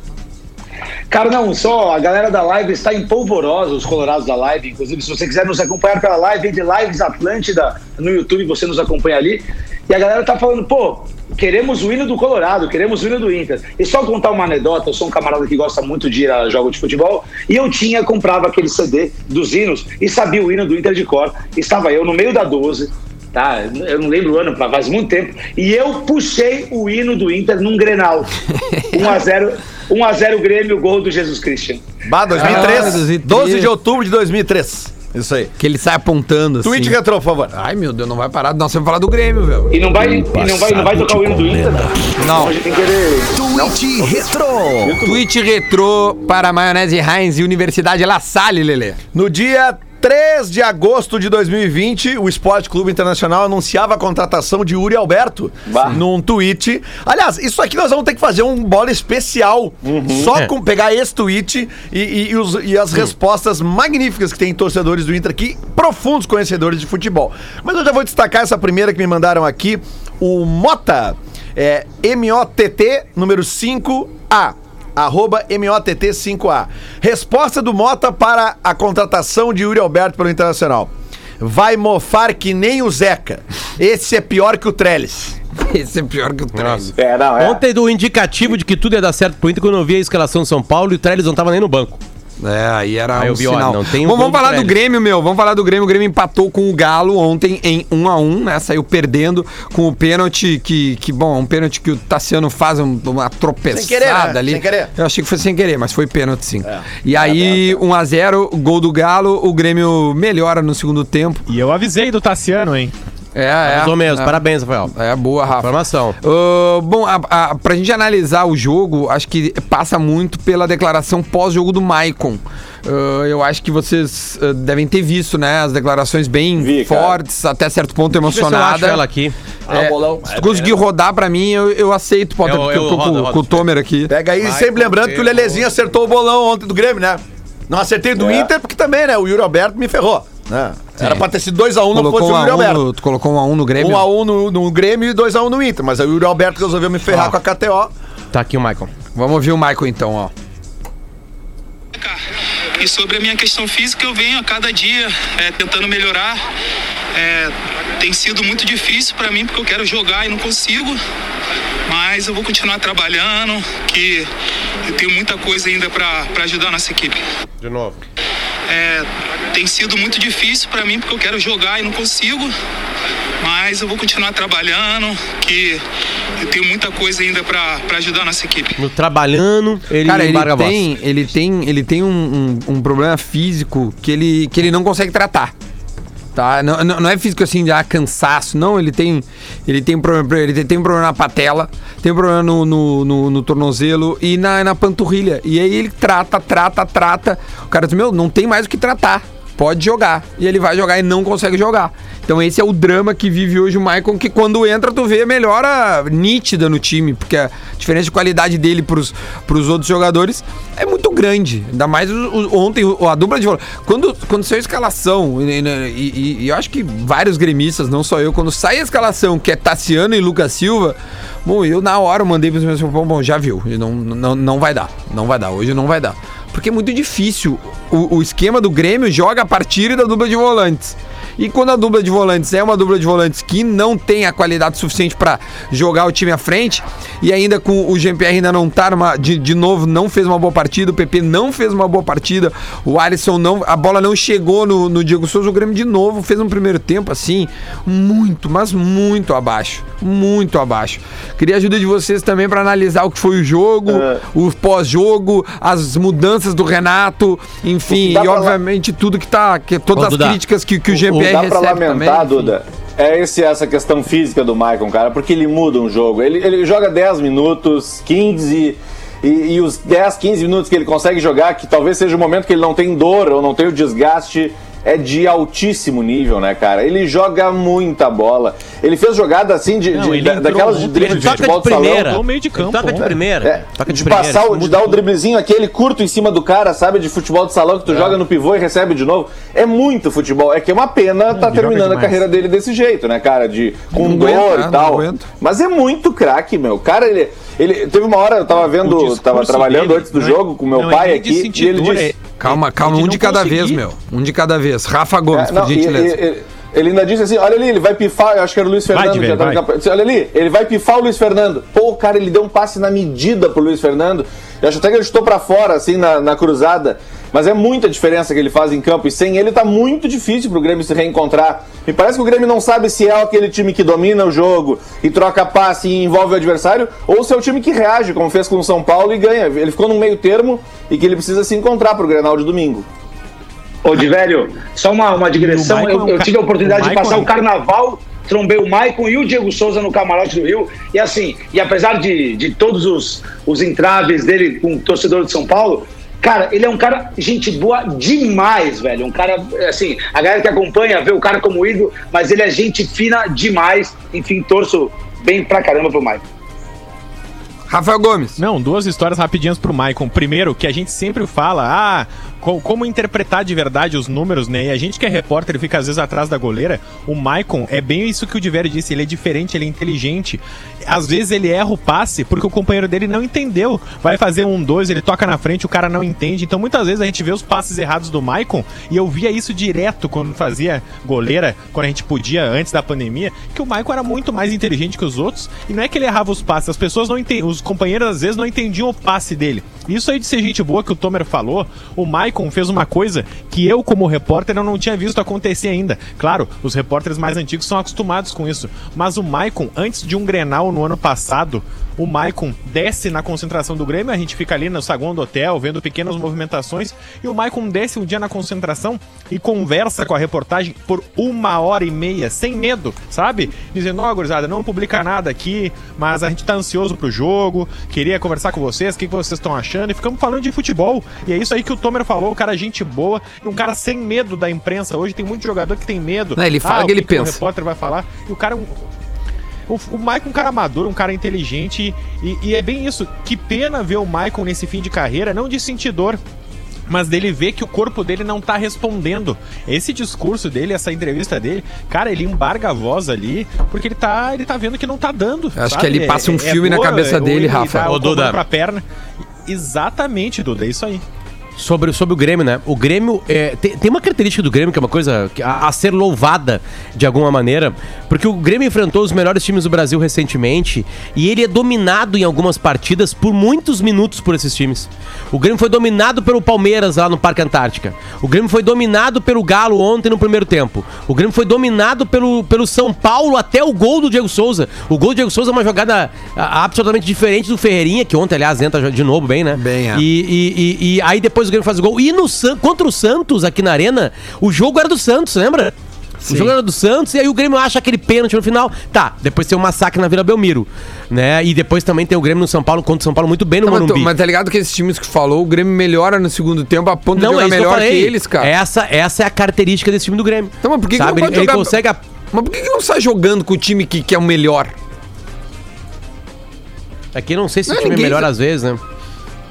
Cara, não, só a galera da live está em polvorosa, os colorados da live. Inclusive, se você quiser nos acompanhar pela live, entre Lives Atlântida no YouTube, você nos acompanha ali. E a galera tá falando, pô, queremos o hino do Colorado, queremos o hino do Inter. E só contar uma anedota, eu sou um camarada que gosta muito de ir a jogo de futebol, e eu tinha, comprava aquele CD dos hinos e sabia o hino do Inter de cor. Estava eu no meio da 12, tá? Eu não lembro o ano, faz muito tempo. E eu puxei o hino do Inter num Grenal. *laughs* 1x0 1x0 Grêmio, gol do Jesus Christian. Bah, 2003, Ah, 2003. 12 de outubro de 2003. Isso aí. Que ele sai apontando assim. Tweet retrô, por favor. Ai, meu Deus, não vai parar. Nós vamos falar do Grêmio, velho. E não vai, e não vai, não vai tocar o hino do Inter? Não. A gente tem que querer. Tweet Retro. Tweet retrô para Maionese Heinz e Universidade La Salle, Lelê. No dia 3 de agosto de 2020, o Esporte Clube Internacional anunciava a contratação de Uri Alberto Bah. num tweet. Aliás, isso aqui nós vamos ter que fazer um bola especial. Só com pegar esse tweet e, e- e os- e as respostas magníficas que tem torcedores do Inter aqui, profundos conhecedores de futebol. Mas eu já vou destacar essa primeira que me mandaram aqui, o Mota, é M-O-T-T, número 5A. Arroba MOTT5A. Resposta do Mota para a contratação de Yuri Alberto pelo Internacional. Vai mofar que nem o Zeca. Esse é pior que o Trellis. *laughs* Esse é pior que o. Nossa. É, não, é. Ontem do indicativo de que tudo ia dar certo pro Inter quando eu vi a escalação de São Paulo e o Trellis não tava nem no banco. É, aí era Aí eu um vi, ó, sinal. não tem um Bom, vamos falar do. Grêmio, meu. Vamos falar do Grêmio. O Grêmio empatou com o Galo ontem em 1 a 1 né? Saiu perdendo com o pênalti que, que bom, um pênalti que o Tassiano faz um- uma tropeçada Sem querer, né? ali. Sem querer. Eu achei que foi sem querer, mas foi pênalti sim. E aí, 1 a 0 gol do Galo, o Grêmio melhora no segundo tempo. E eu avisei do Tassiano, hein? É, é. Mais ou menos. é. Parabéns, Rafael. É boa, Rafa. Informação. Ah, bom, a, a, pra gente analisar o jogo, acho que passa muito pela declaração pós-jogo do Maicon. Ah, eu acho que vocês ah, devem ter visto, né? As declarações bem Vi, cara. fortes, até certo ponto emocionada. ela aqui. É, Ah, o bolão. se tu conseguir rodar pra mim, eu, eu aceito, Potter, Eu- porque eu eu tô rodo, com, rodo. com o Tomer aqui. Pega aí, Vai sempre lembrando que o Lelezinho acertou o bolão ontem do Grêmio, né? Não acertei do É. Inter, porque também, né? O Yuri Alberto me ferrou. Né? Era pra ter sido 2x1, não Colocou fosse um o Yuri um Alberto. no, tu colocou um a um no Grêmio? 1x1 no, no Grêmio e 2x1 no Inter. Mas aí o Yuri Alberto resolveu me ferrar Ó. com a KTO. Tá aqui o Michael. Vamos ouvir o Michael então, ó. E sobre a minha questão física, eu venho a cada dia é, tentando melhorar. É, tem sido muito difícil para mim porque eu quero jogar e não consigo. Mas eu vou continuar trabalhando, que eu tenho muita coisa ainda para ajudar a nossa equipe. De novo. É, tem sido muito difícil para mim porque eu quero jogar e não consigo. Mas eu vou continuar trabalhando, que eu tenho muita coisa ainda para ajudar a nossa equipe. No trabalhando, ele Cara, ele tem, ele tem, ele tem um, um- um problema físico que ele, que ele não consegue tratar. Tá? Não, não, é físico assim de ah, cansaço, não. Ele tem, ele tem problema, ele tem, tem problema na patela, tem problema no, no, no- no tornozelo e na, na panturrilha. E aí ele trata, trata, trata. O cara diz: Meu, não tem mais o que tratar. Pode jogar. E ele vai jogar e não consegue jogar. Então esse é o drama que vive hoje o Maicon, que quando entra tu vê a melhora nítida no time, porque a diferença de qualidade dele pros, pros outros jogadores é muito grande. Ainda mais o- o- ontem, o- a dupla de volante. Quando, quando saiu a escalação, e, e- e- eu acho que vários gremistas, não só eu, quando sai a escalação, que é Tassiano e Lucas Silva, bom, eu na hora mandei pros meus bom, bom, já viu, não, não, não vai dar, não vai dar, hoje não vai dar. Porque é muito difícil. O, o esquema do Grêmio joga a partir da dupla de volantes. E quando a dupla de volantes é uma dupla de volantes que não tem a qualidade suficiente pra jogar o time à frente, e ainda com o Jean-Pierre ainda não tá numa, de, de novo, não fez uma boa partida, o PP não fez uma boa partida, o Alisson não, a bola não chegou no, no Diego Souza, o Grêmio de novo fez um primeiro tempo assim, muito, mas muito abaixo, muito abaixo. Queria a ajuda de vocês também pra analisar o que foi o jogo, É. o pós-jogo, as mudanças do Renato, enfim, e obviamente tudo que tá, que, todas Ô, as Duda, críticas que, que o O Jean-Pierre dá pra lamentar, também. Duda, é esse, essa questão física do Maicon, cara, porque ele muda um jogo. Ele, ele joga 10 minutos, 15, e, e os 10, 15 minutos que ele consegue jogar, que talvez seja o momento que ele não tem dor ou não tem o desgaste, é de altíssimo nível, né, cara? Ele joga muita bola. Ele fez jogada assim, de, Não, de- ele da- daquelas de drible ele de futebol de de salão. primeira. no meio de campo, Toca de né? primeira. É, Toca de, primeira. passar, o- de dar o driblezinho aquele curto em cima do cara, sabe? De futebol de salão que tu joga no pivô e recebe de novo. É muito futebol. É que é uma pena tá ele terminando a carreira dele desse jeito, né, cara? De, com Não dor né? e Não tal. Mas é muito craque, meu. Cara, ele, ele. Teve uma hora, eu tava vendo, tava trabalhando dele, antes do é- jogo com meu não é pai aqui. E ele disse. é- Calma, calma, um de cada conseguir. vez, meu. Um de cada vez. Rafa Gomes, É, não, por gentileza. e- e- ele ainda disse assim: olha ali, ele vai pifar. Eu acho que era o Luiz Fernando Diver, que já tava vai. Disse, Olha ali, ele vai pifar o Luiz Fernando. Pô, cara, ele deu um passe na medida pro Luiz Fernando. Eu acho até que ele chutou pra fora, assim, na, na cruzada. Mas é muita diferença que ele faz em campo. E sem ele tá muito difícil pro Grêmio se reencontrar. Me parece que o Grêmio não sabe se é aquele time que domina o jogo e troca passe e envolve o adversário, ou se é o time que reage, como fez com o São Paulo e ganha. Ele ficou num meio termo e que ele precisa se encontrar pro Grenal de domingo. Ô, de velho, só uma, uma digressão. O Maicon Eu, eu tive a oportunidade de passar o carnaval, trombei o Maicon e o Diego Souza no camarote do Rio. E assim, e apesar de, de todos os, os entraves dele com o torcedor de São Paulo, Cara, ele é um cara, gente boa demais, velho. Um cara, assim, a galera que acompanha vê o cara como ídolo, mas ele é gente fina demais. Enfim, torço bem pra caramba pro Mike. Rafael Gomes. Não, duas histórias rapidinhas pro Maicon. Primeiro, que a gente sempre fala, ah, co- como interpretar de verdade os números, né? E a gente que é repórter fica às vezes atrás da goleira. O Maicon é bem isso que o Diverio disse, ele é diferente, ele é inteligente. Às vezes ele erra o passe porque o companheiro dele não entendeu. Vai fazer um, dois, ele toca na frente, o cara não entende. Então muitas vezes a gente vê os passes errados do Maicon e eu via isso direto quando fazia goleira, quando a gente podia, antes da pandemia, que o Maicon era muito mais inteligente que os outros. E não é que ele errava os passes, as pessoas não entendiam, os companheiros às vezes não entendiam o passe dele. Isso aí de ser gente boa que o Tomer falou, o Maicon fez uma coisa que eu, como repórter, eu não tinha visto acontecer ainda. Claro, os repórteres mais antigos são acostumados com isso. Mas o Maicon, antes de um Grenal no ano passado, o Maicon desce na concentração do Grêmio, a gente fica ali no saguão do hotel, vendo pequenas movimentações, e o Maicon desce um dia na concentração e conversa com a reportagem por uma hora e meia, sem medo, sabe? Dizendo, ó, gurizada, não publica nada aqui, mas a gente tá ansioso pro jogo, queria conversar com vocês, o que, que vocês estão achando, e ficamos falando de futebol. E é isso aí que o Tomer falou, o cara é gente boa, e um cara sem medo da imprensa. Hoje tem muito jogador que tem medo. Não, ele fala Ah, que ele o pensa. O repórter vai falar, e o cara... O, o Maicon é um cara maduro, um cara inteligente, e, e é bem isso. Que pena ver o Maicon nesse fim de carreira, não de sentidor, mas dele ver que o corpo dele não tá respondendo. Esse discurso dele, essa entrevista dele, cara, ele embarga a voz ali, porque ele tá, ele tá vendo que não tá dando. Acho sabe? que ali passa um filme na cabeça dele, ele Rafa. dá o Duda. pra perna. Exatamente, Duda, é isso aí. Sobre, sobre o Grêmio, né? O Grêmio. é, tem, tem uma característica do Grêmio que é uma coisa a, a ser louvada de alguma maneira, porque o Grêmio enfrentou os melhores times do Brasil recentemente e ele é dominado em algumas partidas por muitos minutos por esses times. O Grêmio foi dominado pelo Palmeiras lá no Parque Antártica. O Grêmio foi dominado pelo Galo ontem no primeiro tempo. O Grêmio foi dominado pelo, pelo São Paulo até o gol do Diego Souza. O gol do Diego Souza é uma jogada ah, absolutamente diferente do Ferreirinha, que ontem, aliás, entra de novo bem, né? Bem, é. E, e, e- e aí depois o Grêmio faz o gol. E no, contra o Santos, aqui na Arena, o jogo era do Santos, lembra? O jogo era do Santos e aí o Grêmio acha aquele pênalti no final. Tá, depois tem um massacre na Vila Belmiro, né? E depois também tem o Grêmio no São Paulo, contra o São Paulo muito bem no Tá, mas, tu- Morumbi. mas tá ligado que esses times que falou, o Grêmio melhora no segundo tempo a ponto de Não, jogar é que eu melhor que, falei. eles, cara. Essa, essa é a característica desse time do Grêmio. Então, mas por que que Sabe? não pode ele, ele jogar- consegue... a- Mas por que, que não sai jogando com o time que, que é o melhor? Aqui eu não sei se Não, o time é melhor às vezes, né?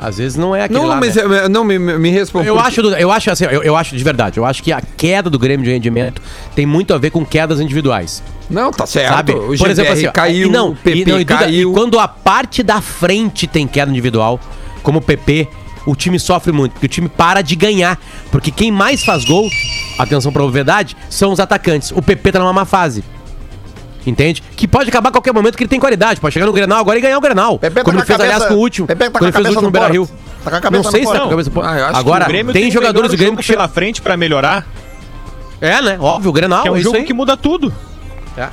Às vezes não é aquele Não, lá, mas né? é- não, me, me. Eu acho, eu acho assim, eu, eu acho de verdade, eu acho que a queda do Grêmio de rendimento tem muito a ver com quedas individuais. Não, tá certo. Sabe? O Por exemplo, assim, caiu, e não, o PP e, não, e Duda, caiu. e quando a parte da frente tem queda individual, como o PP, o time sofre muito, porque o time para de ganhar. Porque quem mais faz gol, atenção pra verdade, são os atacantes. O PP tá numa má fase. Entende? Que pode acabar a qualquer momento que ele tem qualidade. Pode chegar no Grenal agora e ganhar o Grenal. Pepe tá como com ele fez, aliás, cabeça- com o último. Pepe tá com quando ele fez o último no Beira Rio. Tá com a cabeça Não sei se tá com a cabeça. Ah, eu acho que Agora, tem jogadores do Grêmio que chegam. pela frente pra melhorar, É, né? Óbvio, o Grenal. que é um isso jogo aí. que muda tudo. É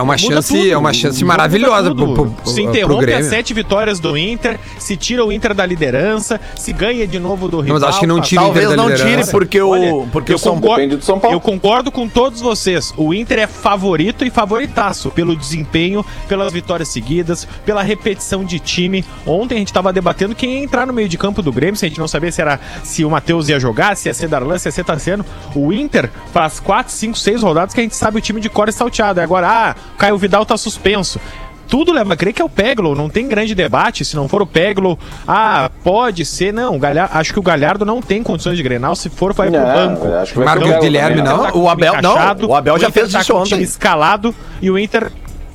uma Muda chance, tudo. é uma O chance maravilhosa pro, tudo. pro, Se pro interrompe as sete vitórias do Inter, se tira o Inter da liderança, se ganha de novo do rival. mas acho que não tira o Inter Talvez da não tire, porque o, Olha, porque eu o São concordo- Depende do São Paulo. Eu concordo com todos vocês. O Inter é favorito e favoritaço pelo desempenho, pelas vitórias seguidas, pela repetição de time. Ontem a gente tava debatendo quem ia entrar no meio de campo do Grêmio, se a gente não sabia se era se o Matheus ia jogar, se ia ser Darlan, se ia ser Tassiano. O Inter faz 4, 5, 6 rodadas que a gente sabe o time de cor é salteado. E Agora, ah, Caio Vidal tá suspenso. Tudo leva a crer que é o Peglo, não tem grande debate. Se não for o Peglo, ah, pode ser. Não, o acho que o Galhardo não tem condições de Grenal. Se for, vai pro banco. acho que vai Guilherme, não? Tá com o Abel- não, o Abel já Inter fez tá isso o ontem. escalado e o Inter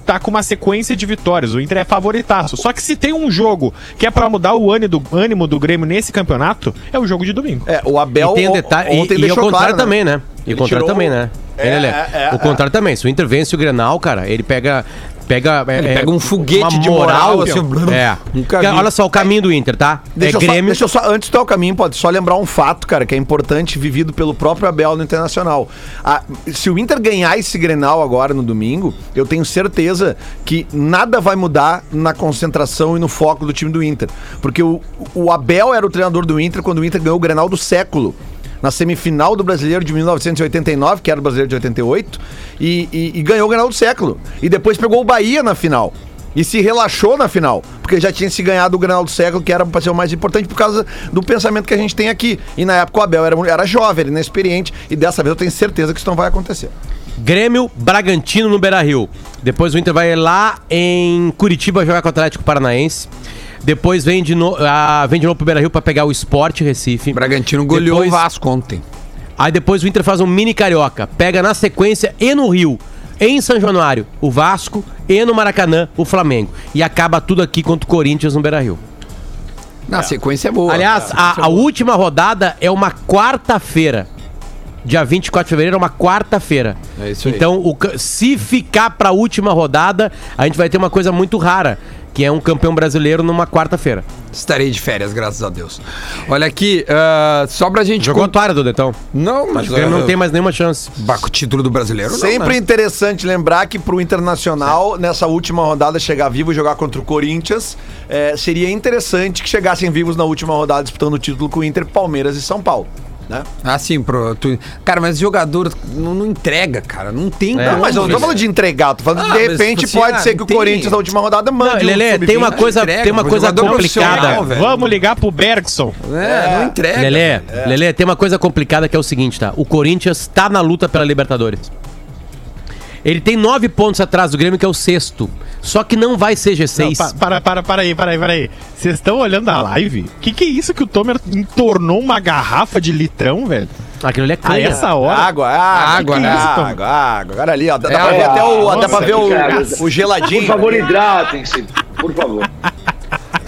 tá com uma sequência de vitórias. O Inter é favoritaço. Só que se tem um jogo que é pra mudar o ânimo do, Grêmio nesse campeonato, é o jogo de domingo. É, o Abel E tem um o- detalhe, e- ontem e, o deixou contrário claro, também, né? E Ele o contrário tirou- também, né? É, Hein, Lelê? é, é, o contrário também. Se o Inter vence o Grenal, cara, ele pega. Pega, é, Ele é, pega um foguete uma de moral, assim, É. nunca Porque, vi. Olha só, o caminho do Inter, tá? Deixa, é eu só, Grêmio. deixa eu só, antes do caminho, pode só lembrar um fato, cara, que é importante, vivido pelo próprio Abel no Internacional. A- se o Inter ganhar esse Grenal agora no domingo, eu tenho certeza que nada vai mudar na concentração e no foco do time do Inter. Porque o, o Abel era o treinador do Inter quando o Inter ganhou o Grenal do século. Na semifinal do Brasileiro de 1989, que era o Brasileiro de 88, e, e- e ganhou o Grenal do século. E depois pegou o Bahia na final. E se relaxou na final, porque já tinha se ganhado o Granal do século, que era pra ser o mais importante por causa do pensamento que a gente tem aqui. E na época o Abel era, era jovem, inexperiente, e dessa vez eu tenho certeza que isso não vai acontecer. Grêmio, Bragantino no Beira-Rio. Depois o Inter vai lá em Curitiba jogar com o Atlético Paranaense. Depois vem de, no, ah, vem de novo pro Beira-Rio pra pegar o Sport Recife. Bragantino goleou Depois- o Vasco ontem. Aí depois o Inter faz um mini carioca. Pega na sequência e no Rio, em São Januário, o Vasco e no Maracanã, o Flamengo. E acaba tudo aqui contra o Corinthians no Beira Rio. Na sequência é boa. Aliás, a, a última rodada é uma quarta-feira. Dia 24 de fevereiro é uma quarta-feira. É isso aí. Então, o se ficar pra última rodada, a gente vai ter uma coisa muito rara, que é um campeão brasileiro numa quarta-feira. Estarei de férias, graças a Deus. Olha aqui, ah, só pra gente... Jogou a con- toalha, Dudetão. Não, mas O Grêmio não tem mais nenhuma chance. Bah, com o título do brasileiro, não, Sempre né? interessante lembrar que pro Internacional, nessa última rodada, chegar vivo e jogar contra o Corinthians, é, seria interessante que chegassem vivos na última rodada disputando o título com o Inter, Palmeiras e São Paulo. Né? Ah, sim, pro, tu- cara, mas jogador não, não entrega, cara. Não tem É. Não, mas eu não tô falando de entregar, tô falando Ah, que de repente tipo assim, pode ah, ser que o tem- Corinthians na última rodada Não, mande. um Lelê, sub-20. tem uma coisa, entrega, tem uma coisa complicada. velho. Vamos ligar pro Bergson. É, não entrega. Lelê, Lelê, tem uma coisa complicada que é o seguinte, tá? O Corinthians tá na luta pela Libertadores. Ele tem nove pontos atrás do Grêmio, que é o sexto. Só que não vai ser Não, G6. pa- para, para, para aí, para aí, para aí. Vocês estão olhando a live? O que, que é isso que o Tomer entornou uma garrafa de litrão, velho? Aquilo ali é A canha. essa hora? Água, água, Água, que né? que é isso, água, água. Agora ali, ó. Dá, dá É, pra ver ó, até o, nossa, dá pra ver o, o geladinho. Por favor, hidratem-se. Por favor.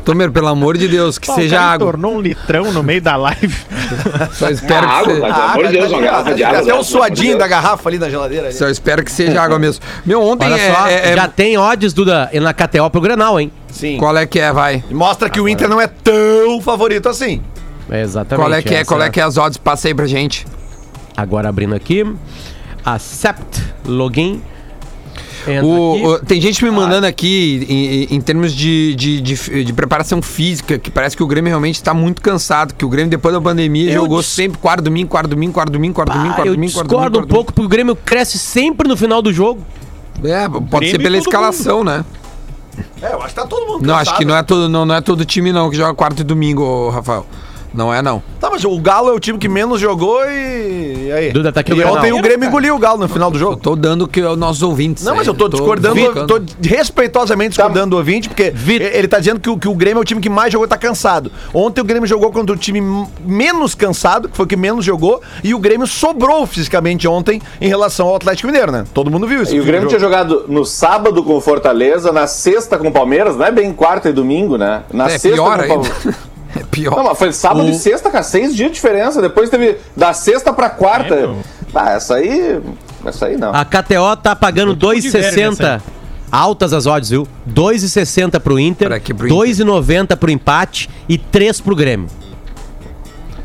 Tomer, pelo amor de Deus, que Pô, seja cara água. entornou um litrão no meio da live. *laughs* Só espero Ah, que água, seja... Pelo amor de Deus, uma garrafa de água, Até o suadinho da garrafa ali na geladeira. Ali. Só espero que seja água mesmo. Meu, ontem é, só, é- é- já tem odds, Duda, na KTO pro Grenal, hein? Sim. Qual é que é, vai? Mostra que o Inter não é tão favorito assim. Exatamente. Qual é que é? Qual é que é as odds? Passa aí pra gente. Agora abrindo aqui. Accept login. O- tem gente me mandando aqui em, em- termos de, de, de- de preparação física, que parece que o Grêmio realmente está muito cansado, que o Grêmio depois da pandemia Eu jogou dis- sempre quarto domingo, quarto domingo, quarto domingo, quarto domingo, Ah, quarto eu domingo, quarto discordo domingo. um pouco, porque o Grêmio cresce sempre no final do jogo. É, pode Grêmio ser pela escalação, né? É, eu acho que tá todo mundo Não, acho cansado. que não é todo, não, não é todo time não que joga quarto e domingo, Rafael. Não é não. Tá, mas o Galo é o time que menos jogou e. e aí? Duda, tá aqui o e Grenal. ontem o Grêmio engoliu o Galo no final do Eu jogo. tô dando que aos nossos ouvintes. Não, mas aí. eu tô discordando, ficando. tô respeitosamente discordando do ouvinte, porque ele tá dizendo que o, que o Grêmio é o time que mais jogou e tá cansado. Ontem o Grêmio jogou contra o time menos cansado, que foi o que menos jogou, e o Grêmio sobrou fisicamente ontem em relação ao Atlético Mineiro, né? Todo mundo viu isso. E o Grêmio tinha jogado no sábado com o Fortaleza, na sexta com o Palmeiras, não é bem quarta e domingo, né? Na É sexta pior com o ainda. Palmeiras. É pior. Não, mas foi sábado e sexta, cara, seis dias de diferença. Depois teve da sexta pra quarta. É, ah, essa aí. Essa aí não. A KTO tá pagando tô de velho 2,60. Altas as odds, viu? 2,60 pro Inter, Pra aqui pro Inter. 2,90 pro empate e 3 pro Grêmio.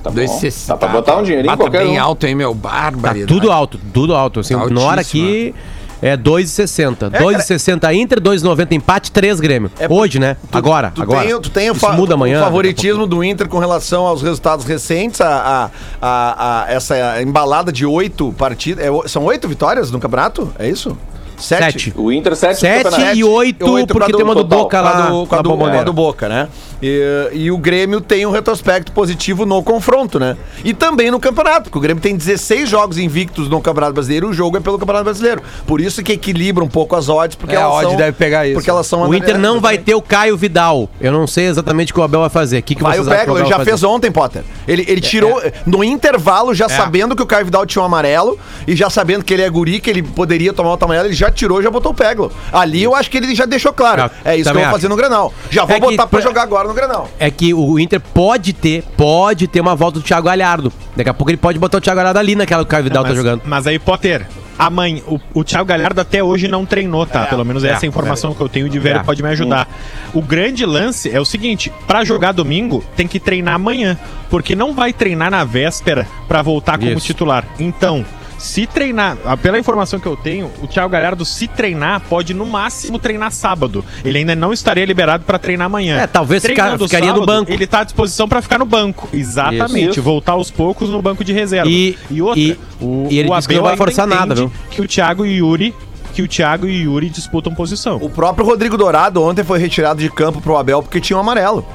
Tá bom. Dois sessenta. Dá pra botar um dinheirinho Bata qualquer bem um. alto, hein, meu? Tá Barbaridade. tudo alto, tudo alto. Assim, Tá na hora aqui é 2,60. É, 2,60 Inter, 2,90 empate, 3 Grêmio. É Hoje, né? Tu- agora, tu agora. Tem, tu tem o, fa- muda amanhã. o favoritismo do Inter com relação aos resultados recentes, a, a, a- a- essa embalada de oito partidas. é são oito vitórias no campeonato? É isso? Sete. O Inter 7 Sete e oito, porque tem uma do. Boca lá do, com a na do, com a Bombonera. do Boca, né? E, e o Grêmio tem um retrospecto positivo no confronto, né? E também no campeonato, porque o Grêmio tem 16 jogos invictos no Campeonato Brasileiro, o jogo é pelo Campeonato Brasileiro. Por isso que equilibra um pouco as odds, porque É, a elas odd são, deve pegar isso. Porque elas são O Inter não vai ter o Caio Vidal. Eu não sei exatamente o que o Abel vai fazer. O que, que Vai o que Peglo, ele já vai fez fazer? ontem, Potter. Ele, ele tirou no intervalo, já sabendo que o Caio Vidal tinha um amarelo e já sabendo que ele é guri, que ele poderia tomar outro amarelo, ele já tirou e já botou o Peglo. Ali eu acho que ele já deixou claro. É isso que eu vou fazer no Granal. Já vou É que botar pra pra- jogar agora no Granal. É que o Inter pode ter, pode ter uma volta do Thiago Galhardo. Daqui a pouco ele pode botar o Thiago Galhardo ali naquela que o Caio Vidal mas, tá jogando. Mas aí, Potter, amanhã, o, o Thiago Galhardo até hoje não treinou, tá? Pelo menos essa é a informação que eu tenho de ver É. pode me ajudar. O grande lance é o seguinte: pra jogar domingo, tem que treinar amanhã. Porque não vai treinar na véspera pra voltar como Isso. titular. Então. Se treinar, ah, pela informação que eu tenho, o Thiago Galhardo, se treinar, pode no máximo treinar sábado. Ele ainda não estaria liberado pra treinar amanhã. É, talvez fica- Treinando ficaria no banco. Ele tá à disposição pra ficar no banco. Exatamente. Isso. Voltar aos poucos no banco de reserva. E- outra, e- o, e ele o que não Abel vai forçar nada, viu? Que o Thiago Yuri que o Thiago e o Yuri disputam posição. O próprio Rodrigo Dourado ontem foi retirado de campo pro Abel porque tinha um amarelo.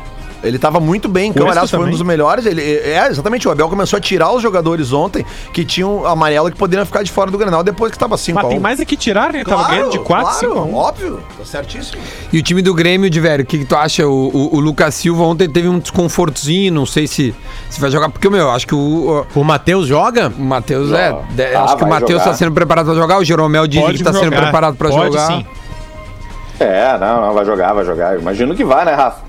Ele tava muito bem, então, aliás, foi um dos melhores. Ele, é, exatamente, o Abel começou a tirar os jogadores ontem que tinham amarelo que poderiam ficar de fora do Granal depois que tava 5 Mas a 1. tem mais é que tirar, né? Tava ganhando de 4, 5 a 1. óbvio, tá certíssimo. E o time do Grêmio, de velho, o que, que tu acha? O, o, o Lucas Silva ontem teve um desconfortozinho, não sei se, se vai jogar, porque, meu, acho que o, O Matheus joga? o Matheus é. de- Ah, acho que o Matheus jogar. tá sendo preparado pra jogar, o Jeromel diz que tá sendo preparado pra Pode, jogar. sim. É, não, não, vai jogar, vai jogar. Imagino que vai, né, Rafa?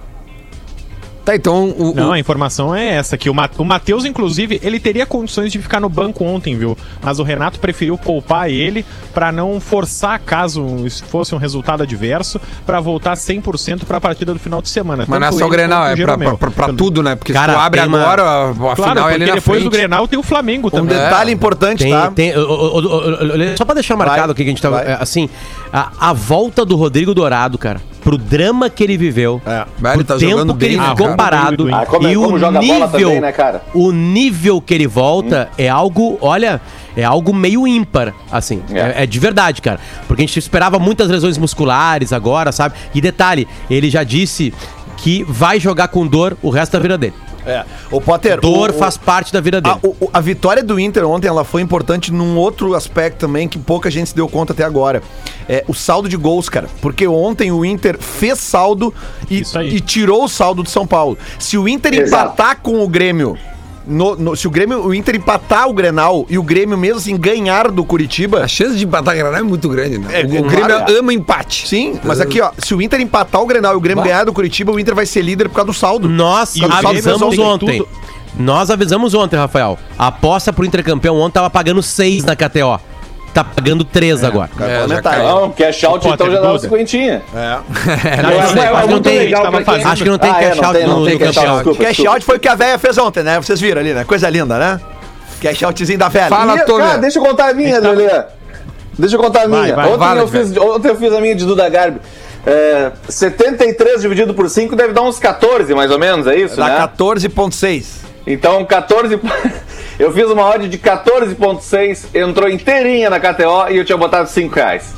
Tá, então o. Não, o- a informação é essa, que o, Ma o Matheus, inclusive, ele teria condições de ficar no banco ontem, viu? Mas o Renato preferiu poupar ele pra não forçar, caso fosse um resultado adverso, pra voltar 100% pra partida do final de semana. mas não é só o Grenal, é o pra, pra, pra- pra tudo, né? Porque Cara, se tu abre uma- agora, a, a Claro, final é ali na depois frente. do Grenal tem o Flamengo Um também. detalhe importante, Tem, tá? tem, o- o- o- o- o- só pra deixar marcado Vai, aqui que a gente vai. é, Assim, a, a volta do Rodrigo Dourado, cara, pro drama que ele viveu. É. Pro tá tempo jogando que ele bem, ficou cara? parado Ah, como é- e como o nível, também, né, cara? o nível que ele volta é algo, olha, é algo meio ímpar, assim, É. é. é de verdade, cara, porque a gente esperava muitas lesões musculares agora, sabe? E detalhe, ele já disse que vai jogar com dor o resto da vida dele. É. O Potter. Dor o- faz parte da vida dele. A, o- a vitória do Inter ontem ela foi importante num outro aspecto também que pouca gente se deu conta até agora. É o saldo de gols, cara. Porque ontem o Inter fez saldo e, e tirou o saldo do São Paulo. Se o Inter Exato. empatar com o Grêmio. No- no- se o Grêmio, o Inter empatar o Grenal e o Grêmio mesmo assim ganhar do Curitiba, A chance de empatar Granal é muito grande, né? É, o, o. Grêmio ama empate. sim, mas aqui ó, se o Inter empatar o Grenal e o Grêmio ganhar do Curitiba, o Inter vai ser líder por causa do saldo. Nós E o Grêmio avisamos tem ontem. tudo. Nós avisamos ontem, Rafael. A aposta pro intercampeão ontem tava pagando 6 na KTO. Tá pagando 3 agora. Cara, É, pela já metade. Não, cash out então já dá uma cinquentinha. É. Não, É, não é, é que não muito tem, acho que não tem Ah, é, cash não out não no, tem no cash out. Cash out foi o que a véia fez ontem, né? Vocês viram ali, né? Coisa linda, né? Cash outzinho da velha. Fala, E, cara, deixa eu contar a minha, Lelê. Deixa eu contar a Vai, minha. vai. ontem, Vai, eu vai. fiz, ontem eu fiz a minha de Duda Garbi. É, 73 dividido por 5 deve dar uns 14, mais ou menos, é isso, Dá né? 14.6. Então, 14. *laughs* Eu fiz uma odd de 14,6, entrou inteirinha na KTO e eu tinha botado 5 reais.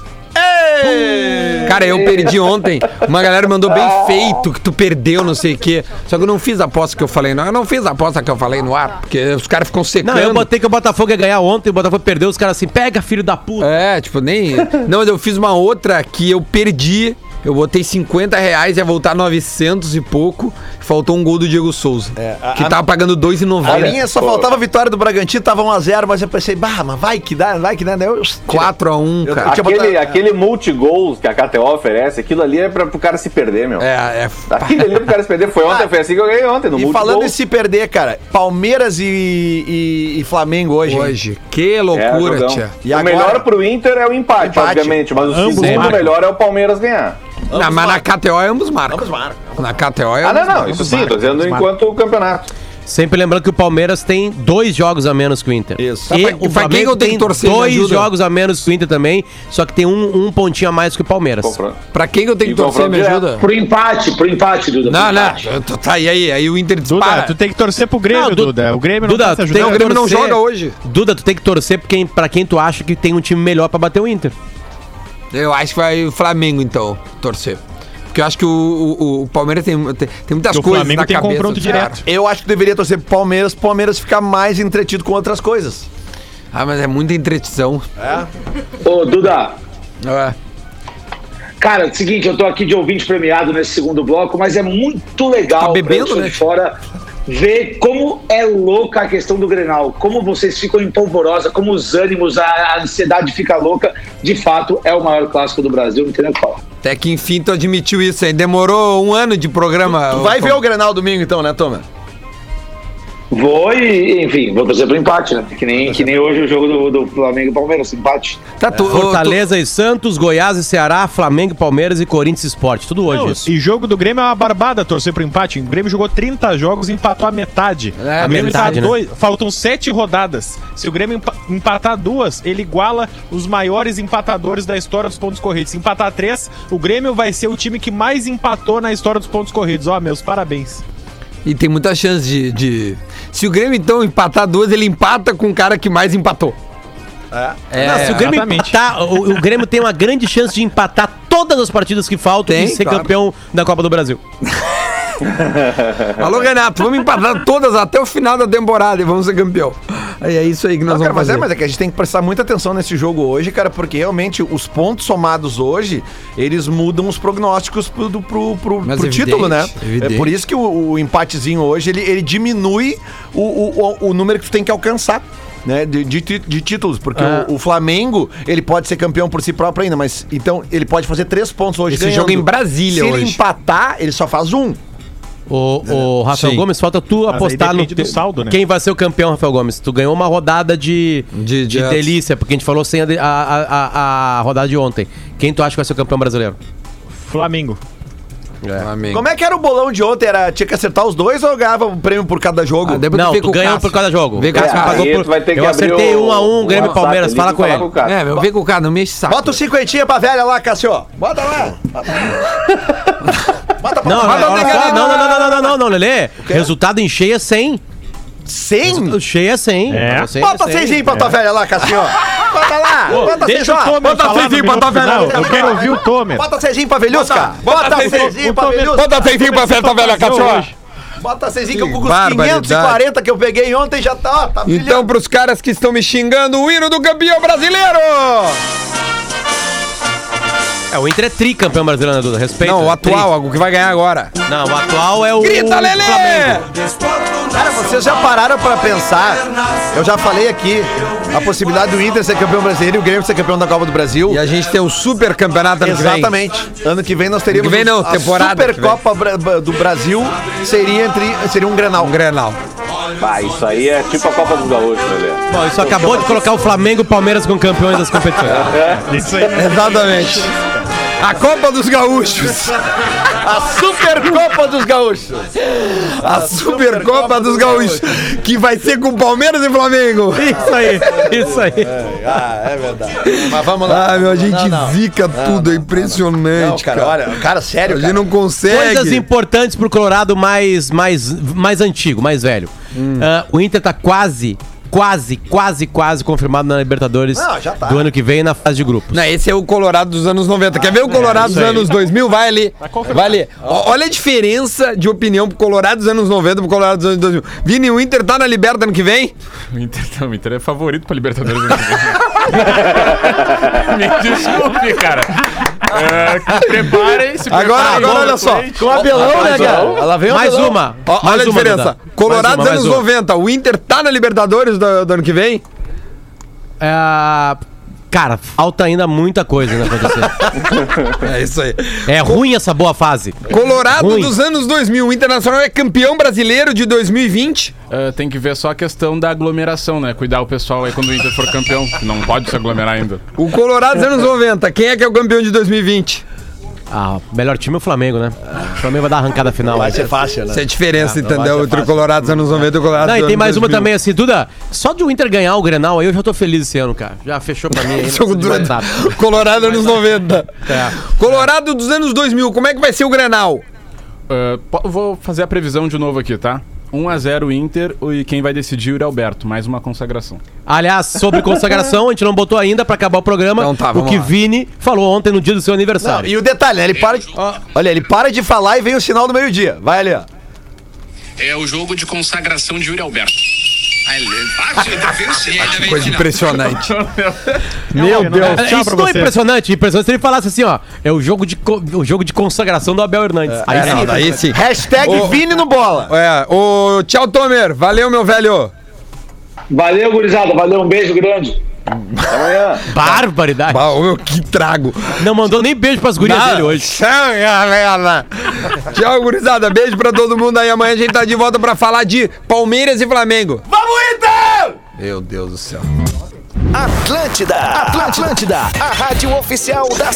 Cara, eu perdi ontem. Uma galera mandou bem feito que tu perdeu, não sei o quê. Só que eu não fiz a aposta que eu falei, não. Eu não fiz a aposta que eu falei no ar, porque os caras ficam secando. Não, eu botei que o Botafogo ia ganhar ontem, o Botafogo perdeu, os caras assim, pega, filho da puta. É, tipo, nem. Não, mas eu fiz uma outra que eu perdi. Eu botei 50 reais, ia voltar 900 e pouco. Faltou um gol do Diego Souza. a- que a- tava pagando A 2,90. minha só pô. faltava a vitória do Bragantino, tava 1x0, mas eu pensei, bah, mas vai que dá, vai que dá. Daí Eu, 4x1, Eu- cara. Aquele, botar- aquele multigols que a KTO oferece, aquilo ali é pra, pro cara se perder, meu. É, é. Aquilo ali é pro cara se perder. Foi ontem, foi assim que eu ganhei ontem, no E multigol. falando em se perder, cara, Palmeiras e, e- e Flamengo hoje. hein? Hoje. Que É, loucura, jogão. tia. E o agora? melhor pro Inter é o empate, Empate. obviamente, mas o Ambos segundo marcam. melhor é o Palmeiras ganhar. Não, mas na KTO é ambos marcam. Ambos marcam. Na KTO é Ah, não, não, isso sim, tô dizendo enquanto o campeonato. Sempre lembrando que o Palmeiras tem dois jogos a menos que o Inter. Isso. E Pra- o quem Flamengo eu tenho tem que torcer, dois jogos a menos que o Inter também, só que tem um, um pontinho a mais que o Palmeiras. Pra quem que eu tenho que torcer, me ajuda? Pro empate, pro empate, Duda. pro Não, não. empate. Tá, e aí? Aí o Inter dispara. Duda, tu tem que torcer pro Grêmio, Não, Du- Duda. O Grêmio não Duda, tá ajudando. Não, o Grêmio não joga hoje. Duda, tu tem que torcer pra quem, pra quem tu acha que tem um time melhor pra bater o Inter. Eu acho que vai o Flamengo, então, torcer. Porque eu acho que o, o, o Palmeiras tem, tem, tem muitas Porque o coisas Flamengo na tem cabeça. confronto direto. Eu acho que deveria torcer pro Palmeiras, pro Palmeiras ficar mais entretido com outras coisas. Ah, mas é muita entretição. Ô, Duda, É. Cara, é o seguinte, eu tô aqui de ouvinte premiado nesse segundo bloco, mas é muito legal Tá bebendo, né? de fora ver como é louca a questão do Grenal, como vocês ficam em polvorosa, como os ânimos, a, ansiedade fica louca. De fato, é o maior clássico do Brasil, não tem nem o que falar. Até que enfim tu admitiu isso aí. Demorou um ano de programa. Tu vai ver o Grenal domingo então, né, Toma? Vou e, enfim, vou torcer pro empate, né? Que nem, que nem hoje o jogo do, do Flamengo e Palmeiras, empate. Tá, tu, Fortaleza e Santos, Goiás e Ceará, Flamengo e Palmeiras e Corinthians e Sport. Tudo hoje Não, isso. e jogo do Grêmio é uma barbada torcer pro empate. O Grêmio jogou 30 jogos e empatou a metade. É, o Grêmio metade, tá né? dois, Faltam sete rodadas. Se o Grêmio empa- empatar duas, ele iguala os maiores empatadores da história dos pontos corridos. Se empatar três, o Grêmio vai ser o time que mais empatou na história dos pontos corridos. Ó, meus parabéns. E tem muita chance de, de- Se o Grêmio então empatar duas, ele empata com o cara que mais empatou. É, Não, se o Grêmio exatamente. empatar, o, o Grêmio tem uma grande chance de empatar todas as partidas que faltam Tem, e ser claro. campeão da Copa do Brasil. *laughs* *laughs* Alô, Renato, vamos empatar todas até o final da temporada e vamos ser campeão. É isso aí que nós Não, cara, vamos mas, fazer. é, mas é que a gente tem que prestar muita atenção nesse jogo hoje, cara, porque realmente os pontos somados hoje, eles mudam os prognósticos pro, do- pro, pro, pro evidente, título, né? evidente. É por isso que o, o empatezinho hoje, ele, ele diminui o, o, o- número que tu tem que alcançar. Né, de, de, de títulos, porque É. o, o Flamengo ele pode ser campeão por si próprio ainda, mas então ele pode fazer três pontos hoje. Esse jogo é em Brasília Se ele hoje. empatar, ele só faz um. O, o Rafael Sim. Gomes, falta tu apostar no depende do saldo, né? quem vai ser o campeão, Rafael Gomes. Tu ganhou uma rodada de, De- de, de- delícia, porque a gente falou sem a, de- a, a, a- a rodada de ontem. Quem tu acha que vai ser o campeão brasileiro? Flamengo. Flamengo. Como é que era o bolão de ontem? Era, tinha que acertar os dois ou ganhava um prêmio por cada jogo? Ah, Não, tu por cada jogo. Vê com Cássio. pagou aí por- vai ter que Eu acertei o- um a um, o Grêmio e WhatsApp Palmeiras. Fala com ele. É, meu, vê com o cara, não mexe saco. Bota o cinquentinha pra velha lá, Cassio. Bota lá. Bota pra Não, não, não, não, não, não, não, não, não, não, Lelê. Resultado em cheia 100. 100? Cheia 100. É. Você, Bota 100. seiszinho pra tua velha lá, Cassio. Bota lá. Bota Deixa o. Tomer Bota no pra velha. Eu quero ouvir o Tomer. Bota seiszinho pra velhusca. Bota seiszinho pra velhusca. Bota seiszinho pra festa, velha Cassio. Bota seiszinho que eu com os barbaridade. 540 que eu peguei ontem já tá, ó, tá Então, pros caras que estão me xingando, o hino do campeão brasileiro! É, o Inter é tricampeão brasileiro, né, Duda? Respeita. Não, o atual, o que vai ganhar agora. Tri. Não, o atual é o Grita, Lelê! Flamengo. Cara, vocês já pararam pra pensar? Eu já falei aqui a possibilidade do Inter ser campeão brasileiro e o Grêmio ser campeão da Copa do Brasil. E a gente tem o super campeonato ano que vem. Exatamente. Ano que vem nós teríamos vem não, a Supercopa do Brasil seria entre seria um Grenal. Um Grenal. Ah, isso aí é tipo a Copa dos Gaúchos, velho. Bom, isso acabou de colocar o Flamengo e o Palmeiras como campeões das competições. *laughs* Isso aí. Exatamente. A Copa dos Gaúchos. A Supercopa dos Gaúchos. A Supercopa dos Gaúchos. Que vai ser com Palmeiras e Flamengo. Isso aí, isso aí. Ah, é verdade. Mas vamos lá. Ah, meu, a gente Não, não. zica tudo, é Não, impressionante, cara, cara. olha, cara, sério, A gente cara. não consegue. Coisas importantes pro Colorado mais, mais, mais antigo, mais velho. Hum. Ah, o Inter tá quase, quase, quase, quase confirmado na Libertadores Não, tá. do ano que vem na fase de grupos. Não, esse é o Colorado dos anos 90. Quer ver o Colorado dos isso aí. anos 2000? Vai ali. Vai ali. Ó, Olha a diferença de opinião pro Colorado dos anos 90 pro Colorado dos anos 2000. Vini, o Inter tá na Liberta ano que vem? O Inter, não, o Inter é favorito pra Libertadores. ano que vem. *laughs* Me desculpe, cara. É, que preparem, se Agora, preparem. agora olha só. Com o Abelão, né, cara? Ela veio Mais Abelão. uma. Ó, mais olha a diferença. Colorado anos mais uma. 90. O Inter tá na Libertadores do, do ano que vem? É, cara, falta ainda muita coisa né, acontecer. *laughs* É isso aí. é ruim essa boa fase. Colorado Ruim. dos anos 2000. O Internacional é campeão brasileiro de 2020. É, tem que ver só a questão da aglomeração, né? Cuidar o pessoal aí quando o Inter for campeão. Não pode se aglomerar ainda. O Colorado dos anos 90. Quem é que é o campeão de 2020? Ah, o melhor time é o Flamengo, né? O Flamengo vai dar a arrancada final. Vai ser fácil, né? Essa é a diferença, vai entendeu? Entre o. Colorado dos anos 90 e o Colorado Não, e tem mais uma 2000. também, assim, Duda. Só de o Inter ganhar o Grenal aí, eu já tô feliz esse ano, cara. Já fechou pra mim aí. *laughs* Colorado anos 90. É. Colorado dos anos 2000. Como é que vai ser o Grenal? É, po- vou fazer a previsão de novo aqui, tá? 1x0 Inter e quem vai decidir é o Yuri Mais uma consagração. Aliás, sobre consagração, a gente não botou ainda pra acabar o programa Então tá, o que lá. Vini falou ontem no dia do seu Não, aniversário. e o detalhe, né? Ele para de. Olha, ele para de falar e vem o sinal do meio-dia. Vai ali, ó. É o jogo de consagração de Yuri Alberto. Ah, Coisa impressionante. *laughs* Meu Deus. É, Tchau Isso pra não é você. impressionante. Impressionante se ele falasse assim, ó. É o jogo de, co- o jogo de consagração do Abel Hernandes. aí É, sim. não, daí sim. Hashtag Ô. Vini no bola. É, o tchau, Tomer. Valeu, meu velho. Valeu, gurizada. Valeu, um beijo grande. Até amanhã. Barbaridade. Bah, meu, que trago. Não mandou nem beijo pras gurias dele hoje. Tchau, galera. Tchau, gurizada. Beijo pra todo mundo aí. Amanhã a gente tá de volta pra falar de Palmeiras e Flamengo. Vamos, Inter! Meu Deus do céu. Atlântida, Atlântida, a rádio oficial da